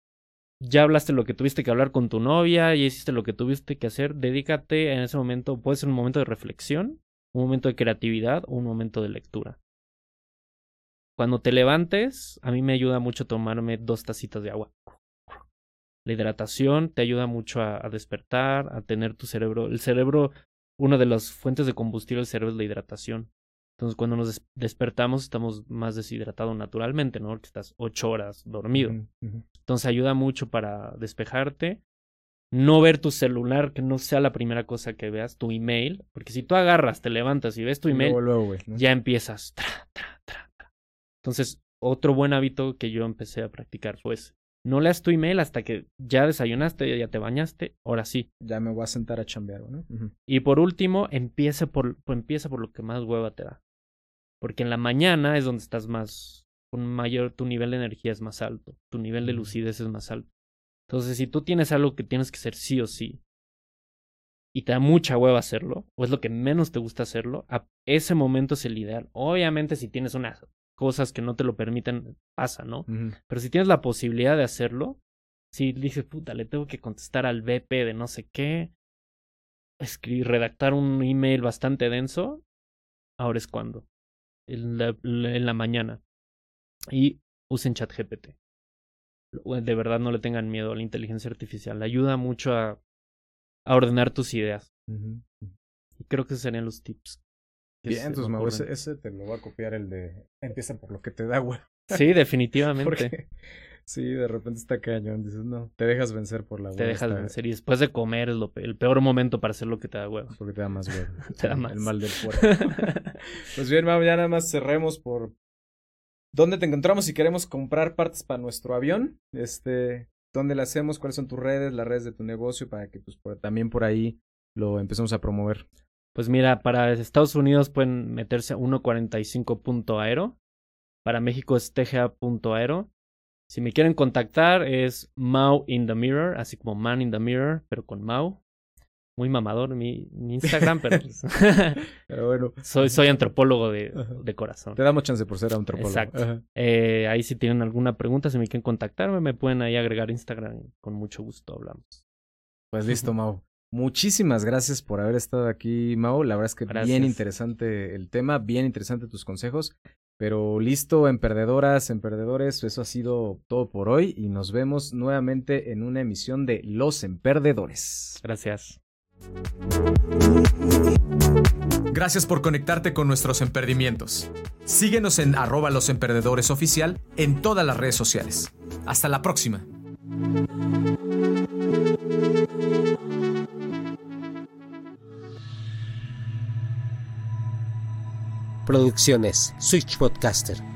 [SPEAKER 2] ya hablaste lo que tuviste que hablar con tu novia, ya hiciste lo que tuviste que hacer, dedícate en ese momento, puede ser un momento de reflexión, un momento de creatividad o un momento de lectura. Cuando te levantes, a mí me ayuda mucho tomarme dos tacitas de agua. La hidratación te ayuda mucho a, despertar, a tener tu cerebro. El cerebro, una de las fuentes de combustible del cerebro es la hidratación. Entonces, cuando nos despertamos, estamos más deshidratados naturalmente, ¿no? Porque estás ocho horas dormido. Entonces, ayuda mucho para despejarte. No ver tu celular, que no sea la primera cosa que veas, tu email. Porque si tú agarras, te levantas y ves tu email, ya empiezas. Entonces, otro buen hábito que yo empecé a practicar fue no leas tu email hasta que ya desayunaste, ya te bañaste, ahora sí.
[SPEAKER 1] Ya me voy a sentar a chambear, ¿no?
[SPEAKER 2] Y por último, empieza por, empieza por lo que más hueva te da. Porque en la mañana es donde estás más, con mayor, tu nivel de energía es más alto, tu nivel de lucidez es más alto. Entonces, si tú tienes algo que tienes que hacer sí o sí, y te da mucha hueva hacerlo, o es lo que menos te gusta hacerlo, a ese momento es el ideal. Obviamente, si tienes una cosas que no te lo permiten, pasa, ¿no? Pero si tienes la posibilidad de hacerlo, si dices, puta, le tengo que contestar al BP de no sé qué, escribir, redactar un email bastante denso, ahora es cuando, en la, en la mañana. Y usen ChatGPT. De verdad no le tengan miedo a la inteligencia artificial. Le ayuda mucho a, a ordenar tus ideas. Y creo que esos serían los tips
[SPEAKER 1] Bien, entonces, Mau, ese, te lo voy a copiar el de empieza por lo que te da, güey.
[SPEAKER 2] Sí, definitivamente.
[SPEAKER 1] Sí, de repente está cañón. Dices, no, te dejas vencer por la
[SPEAKER 2] Te dejas vencer y después de comer es lo el peor momento para hacer lo que te da huevo.
[SPEAKER 1] Porque te da más huevo.
[SPEAKER 2] te da más.
[SPEAKER 1] El mal del cuerpo. pues bien, Mau, ya nada más cerremos por dónde te encontramos si queremos comprar partes para nuestro avión. Este, dónde lo hacemos, cuáles son tus redes, las redes de tu negocio, para que pues también por ahí lo empecemos a promover.
[SPEAKER 2] Pues mira, para Estados Unidos pueden meterse a 1.45.aero. Para México es tga.aero. Si me quieren contactar es Mau in the Mirror, así como Man in the Mirror, pero con Mau. Muy mamador mi, Instagram, pero,
[SPEAKER 1] pues pero bueno.
[SPEAKER 2] Soy, soy antropólogo de, de, corazón.
[SPEAKER 1] Te damos chance por ser antropólogo.
[SPEAKER 2] Exacto. Eh, ahí si tienen alguna pregunta, si me quieren contactarme, me pueden ahí agregar Instagram y con mucho gusto hablamos.
[SPEAKER 1] Pues listo, Mau. Muchísimas gracias por haber estado aquí, Mao. La verdad es que bien interesante el tema, bien interesante tus consejos. Pero listo, emperdedoras, emperdedores, eso ha sido todo por hoy y nos vemos nuevamente en una emisión de Los Emperdedores.
[SPEAKER 2] Gracias.
[SPEAKER 1] Gracias por conectarte con nuestros emprendimientos. Síguenos en arroba los oficial en todas las redes sociales. Hasta la próxima.
[SPEAKER 3] Producciones Switch Podcaster.